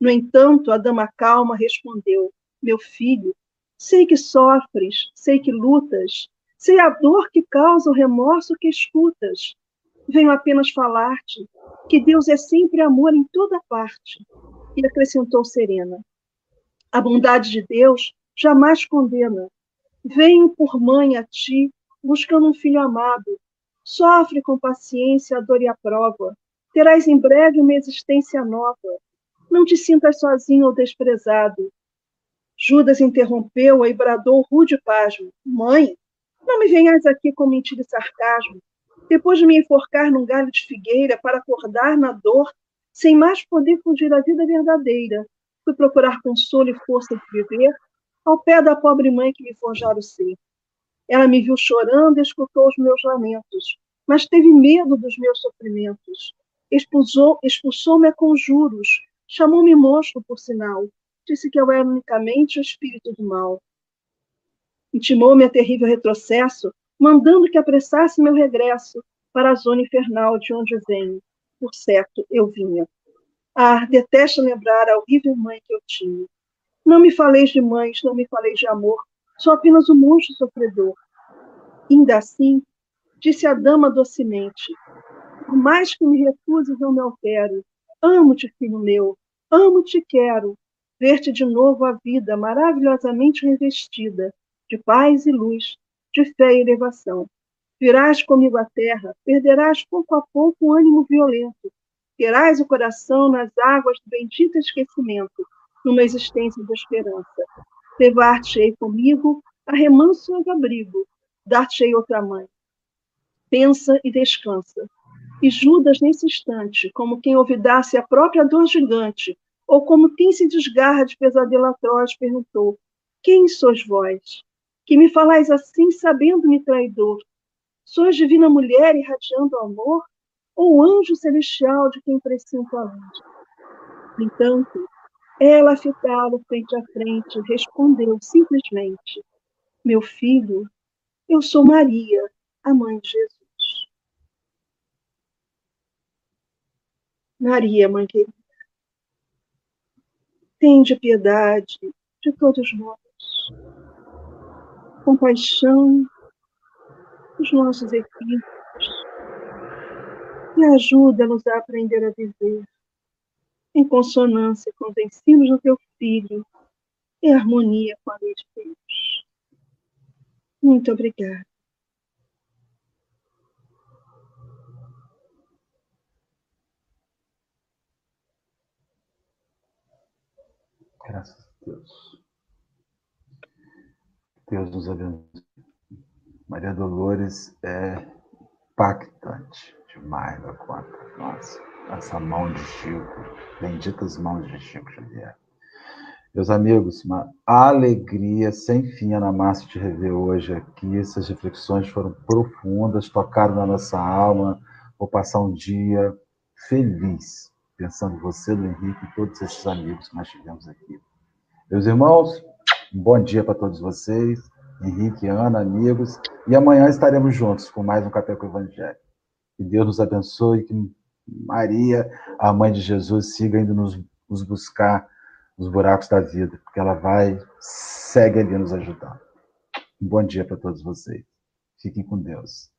No entanto, a dama calma respondeu: Meu filho, sei que sofres, sei que lutas, sei a dor que causa o remorso que escutas. Venho apenas falar-te que Deus é sempre amor em toda parte. E acrescentou serena: A bondade de Deus jamais condena. Venho por mãe a ti, buscando um filho amado. Sofre com paciência a dor e a prova. Terás em breve uma existência nova. Não te sintas sozinho ou desprezado. Judas interrompeu-a e bradou rude pasmo. Mãe, não me venhas aqui com mentira e sarcasmo. Depois de me enforcar num galho de figueira para acordar na dor, sem mais poder fugir da vida verdadeira, fui procurar consolo e força de viver ao pé da pobre mãe que me forjara o ser. Ela me viu chorando e escutou os meus lamentos, mas teve medo dos meus sofrimentos. Expulsou-me expulsou a conjuros, chamou-me monstro, por sinal. Disse que eu era unicamente o espírito do mal. Intimou-me a terrível retrocesso, mandando que apressasse meu regresso para a zona infernal de onde venho. Por certo, eu vinha. Ah, detesto lembrar a horrível mãe que eu tinha. Não me faleis de mães, não me faleis de amor, sou apenas um monstro sofredor. Ainda assim, disse a dama docemente, por mais que me refuses, não me altero. Amo-te, filho meu, amo-te quero ver-te de novo a vida maravilhosamente revestida de paz e luz, de fé e elevação. Virás comigo à terra, perderás pouco a pouco o ânimo violento, terás o coração nas águas do bendito esquecimento, numa existência de esperança. Levar-te-ei comigo a remanso e abrigo, dar-te-ei outra mãe. Pensa e descansa. E Judas, nesse instante, como quem olvidasse a própria dor gigante, ou como quem se desgarra de pesadelo atroz, perguntou: Quem sois vós? Que me falais assim, sabendo-me traidor? Sois divina mulher irradiando amor? Ou anjo celestial de quem presinto a luz? Entanto, ela, fitada frente a frente, respondeu simplesmente: Meu filho, eu sou Maria, a mãe de Jesus. Maria, mãe querida, tende piedade de todos nós, compaixão dos nossos equipes e ajuda-nos a aprender a viver em consonância com os ensinos do teu filho e harmonia com a lei de Deus. Muito obrigada. Graças a Deus. Deus nos abençoe. Maria Dolores é impactante demais da conta. Nossa, essa mão de Chico, benditas mãos de Chico Xavier. Meus amigos, uma alegria sem fim, Ana Márcia, te rever hoje aqui. Essas reflexões foram profundas, tocaram na nossa alma. Vou passar um dia feliz pensando em você, no Henrique e todos esses amigos que nós tivemos aqui. Meus irmãos, um bom dia para todos vocês, Henrique, Ana, amigos, e amanhã estaremos juntos com mais um Café com o Evangelho. Que Deus nos abençoe, que Maria, a mãe de Jesus, siga indo nos, nos buscar nos buracos da vida, porque ela vai, segue ali nos ajudando. Um bom dia para todos vocês. Fiquem com Deus.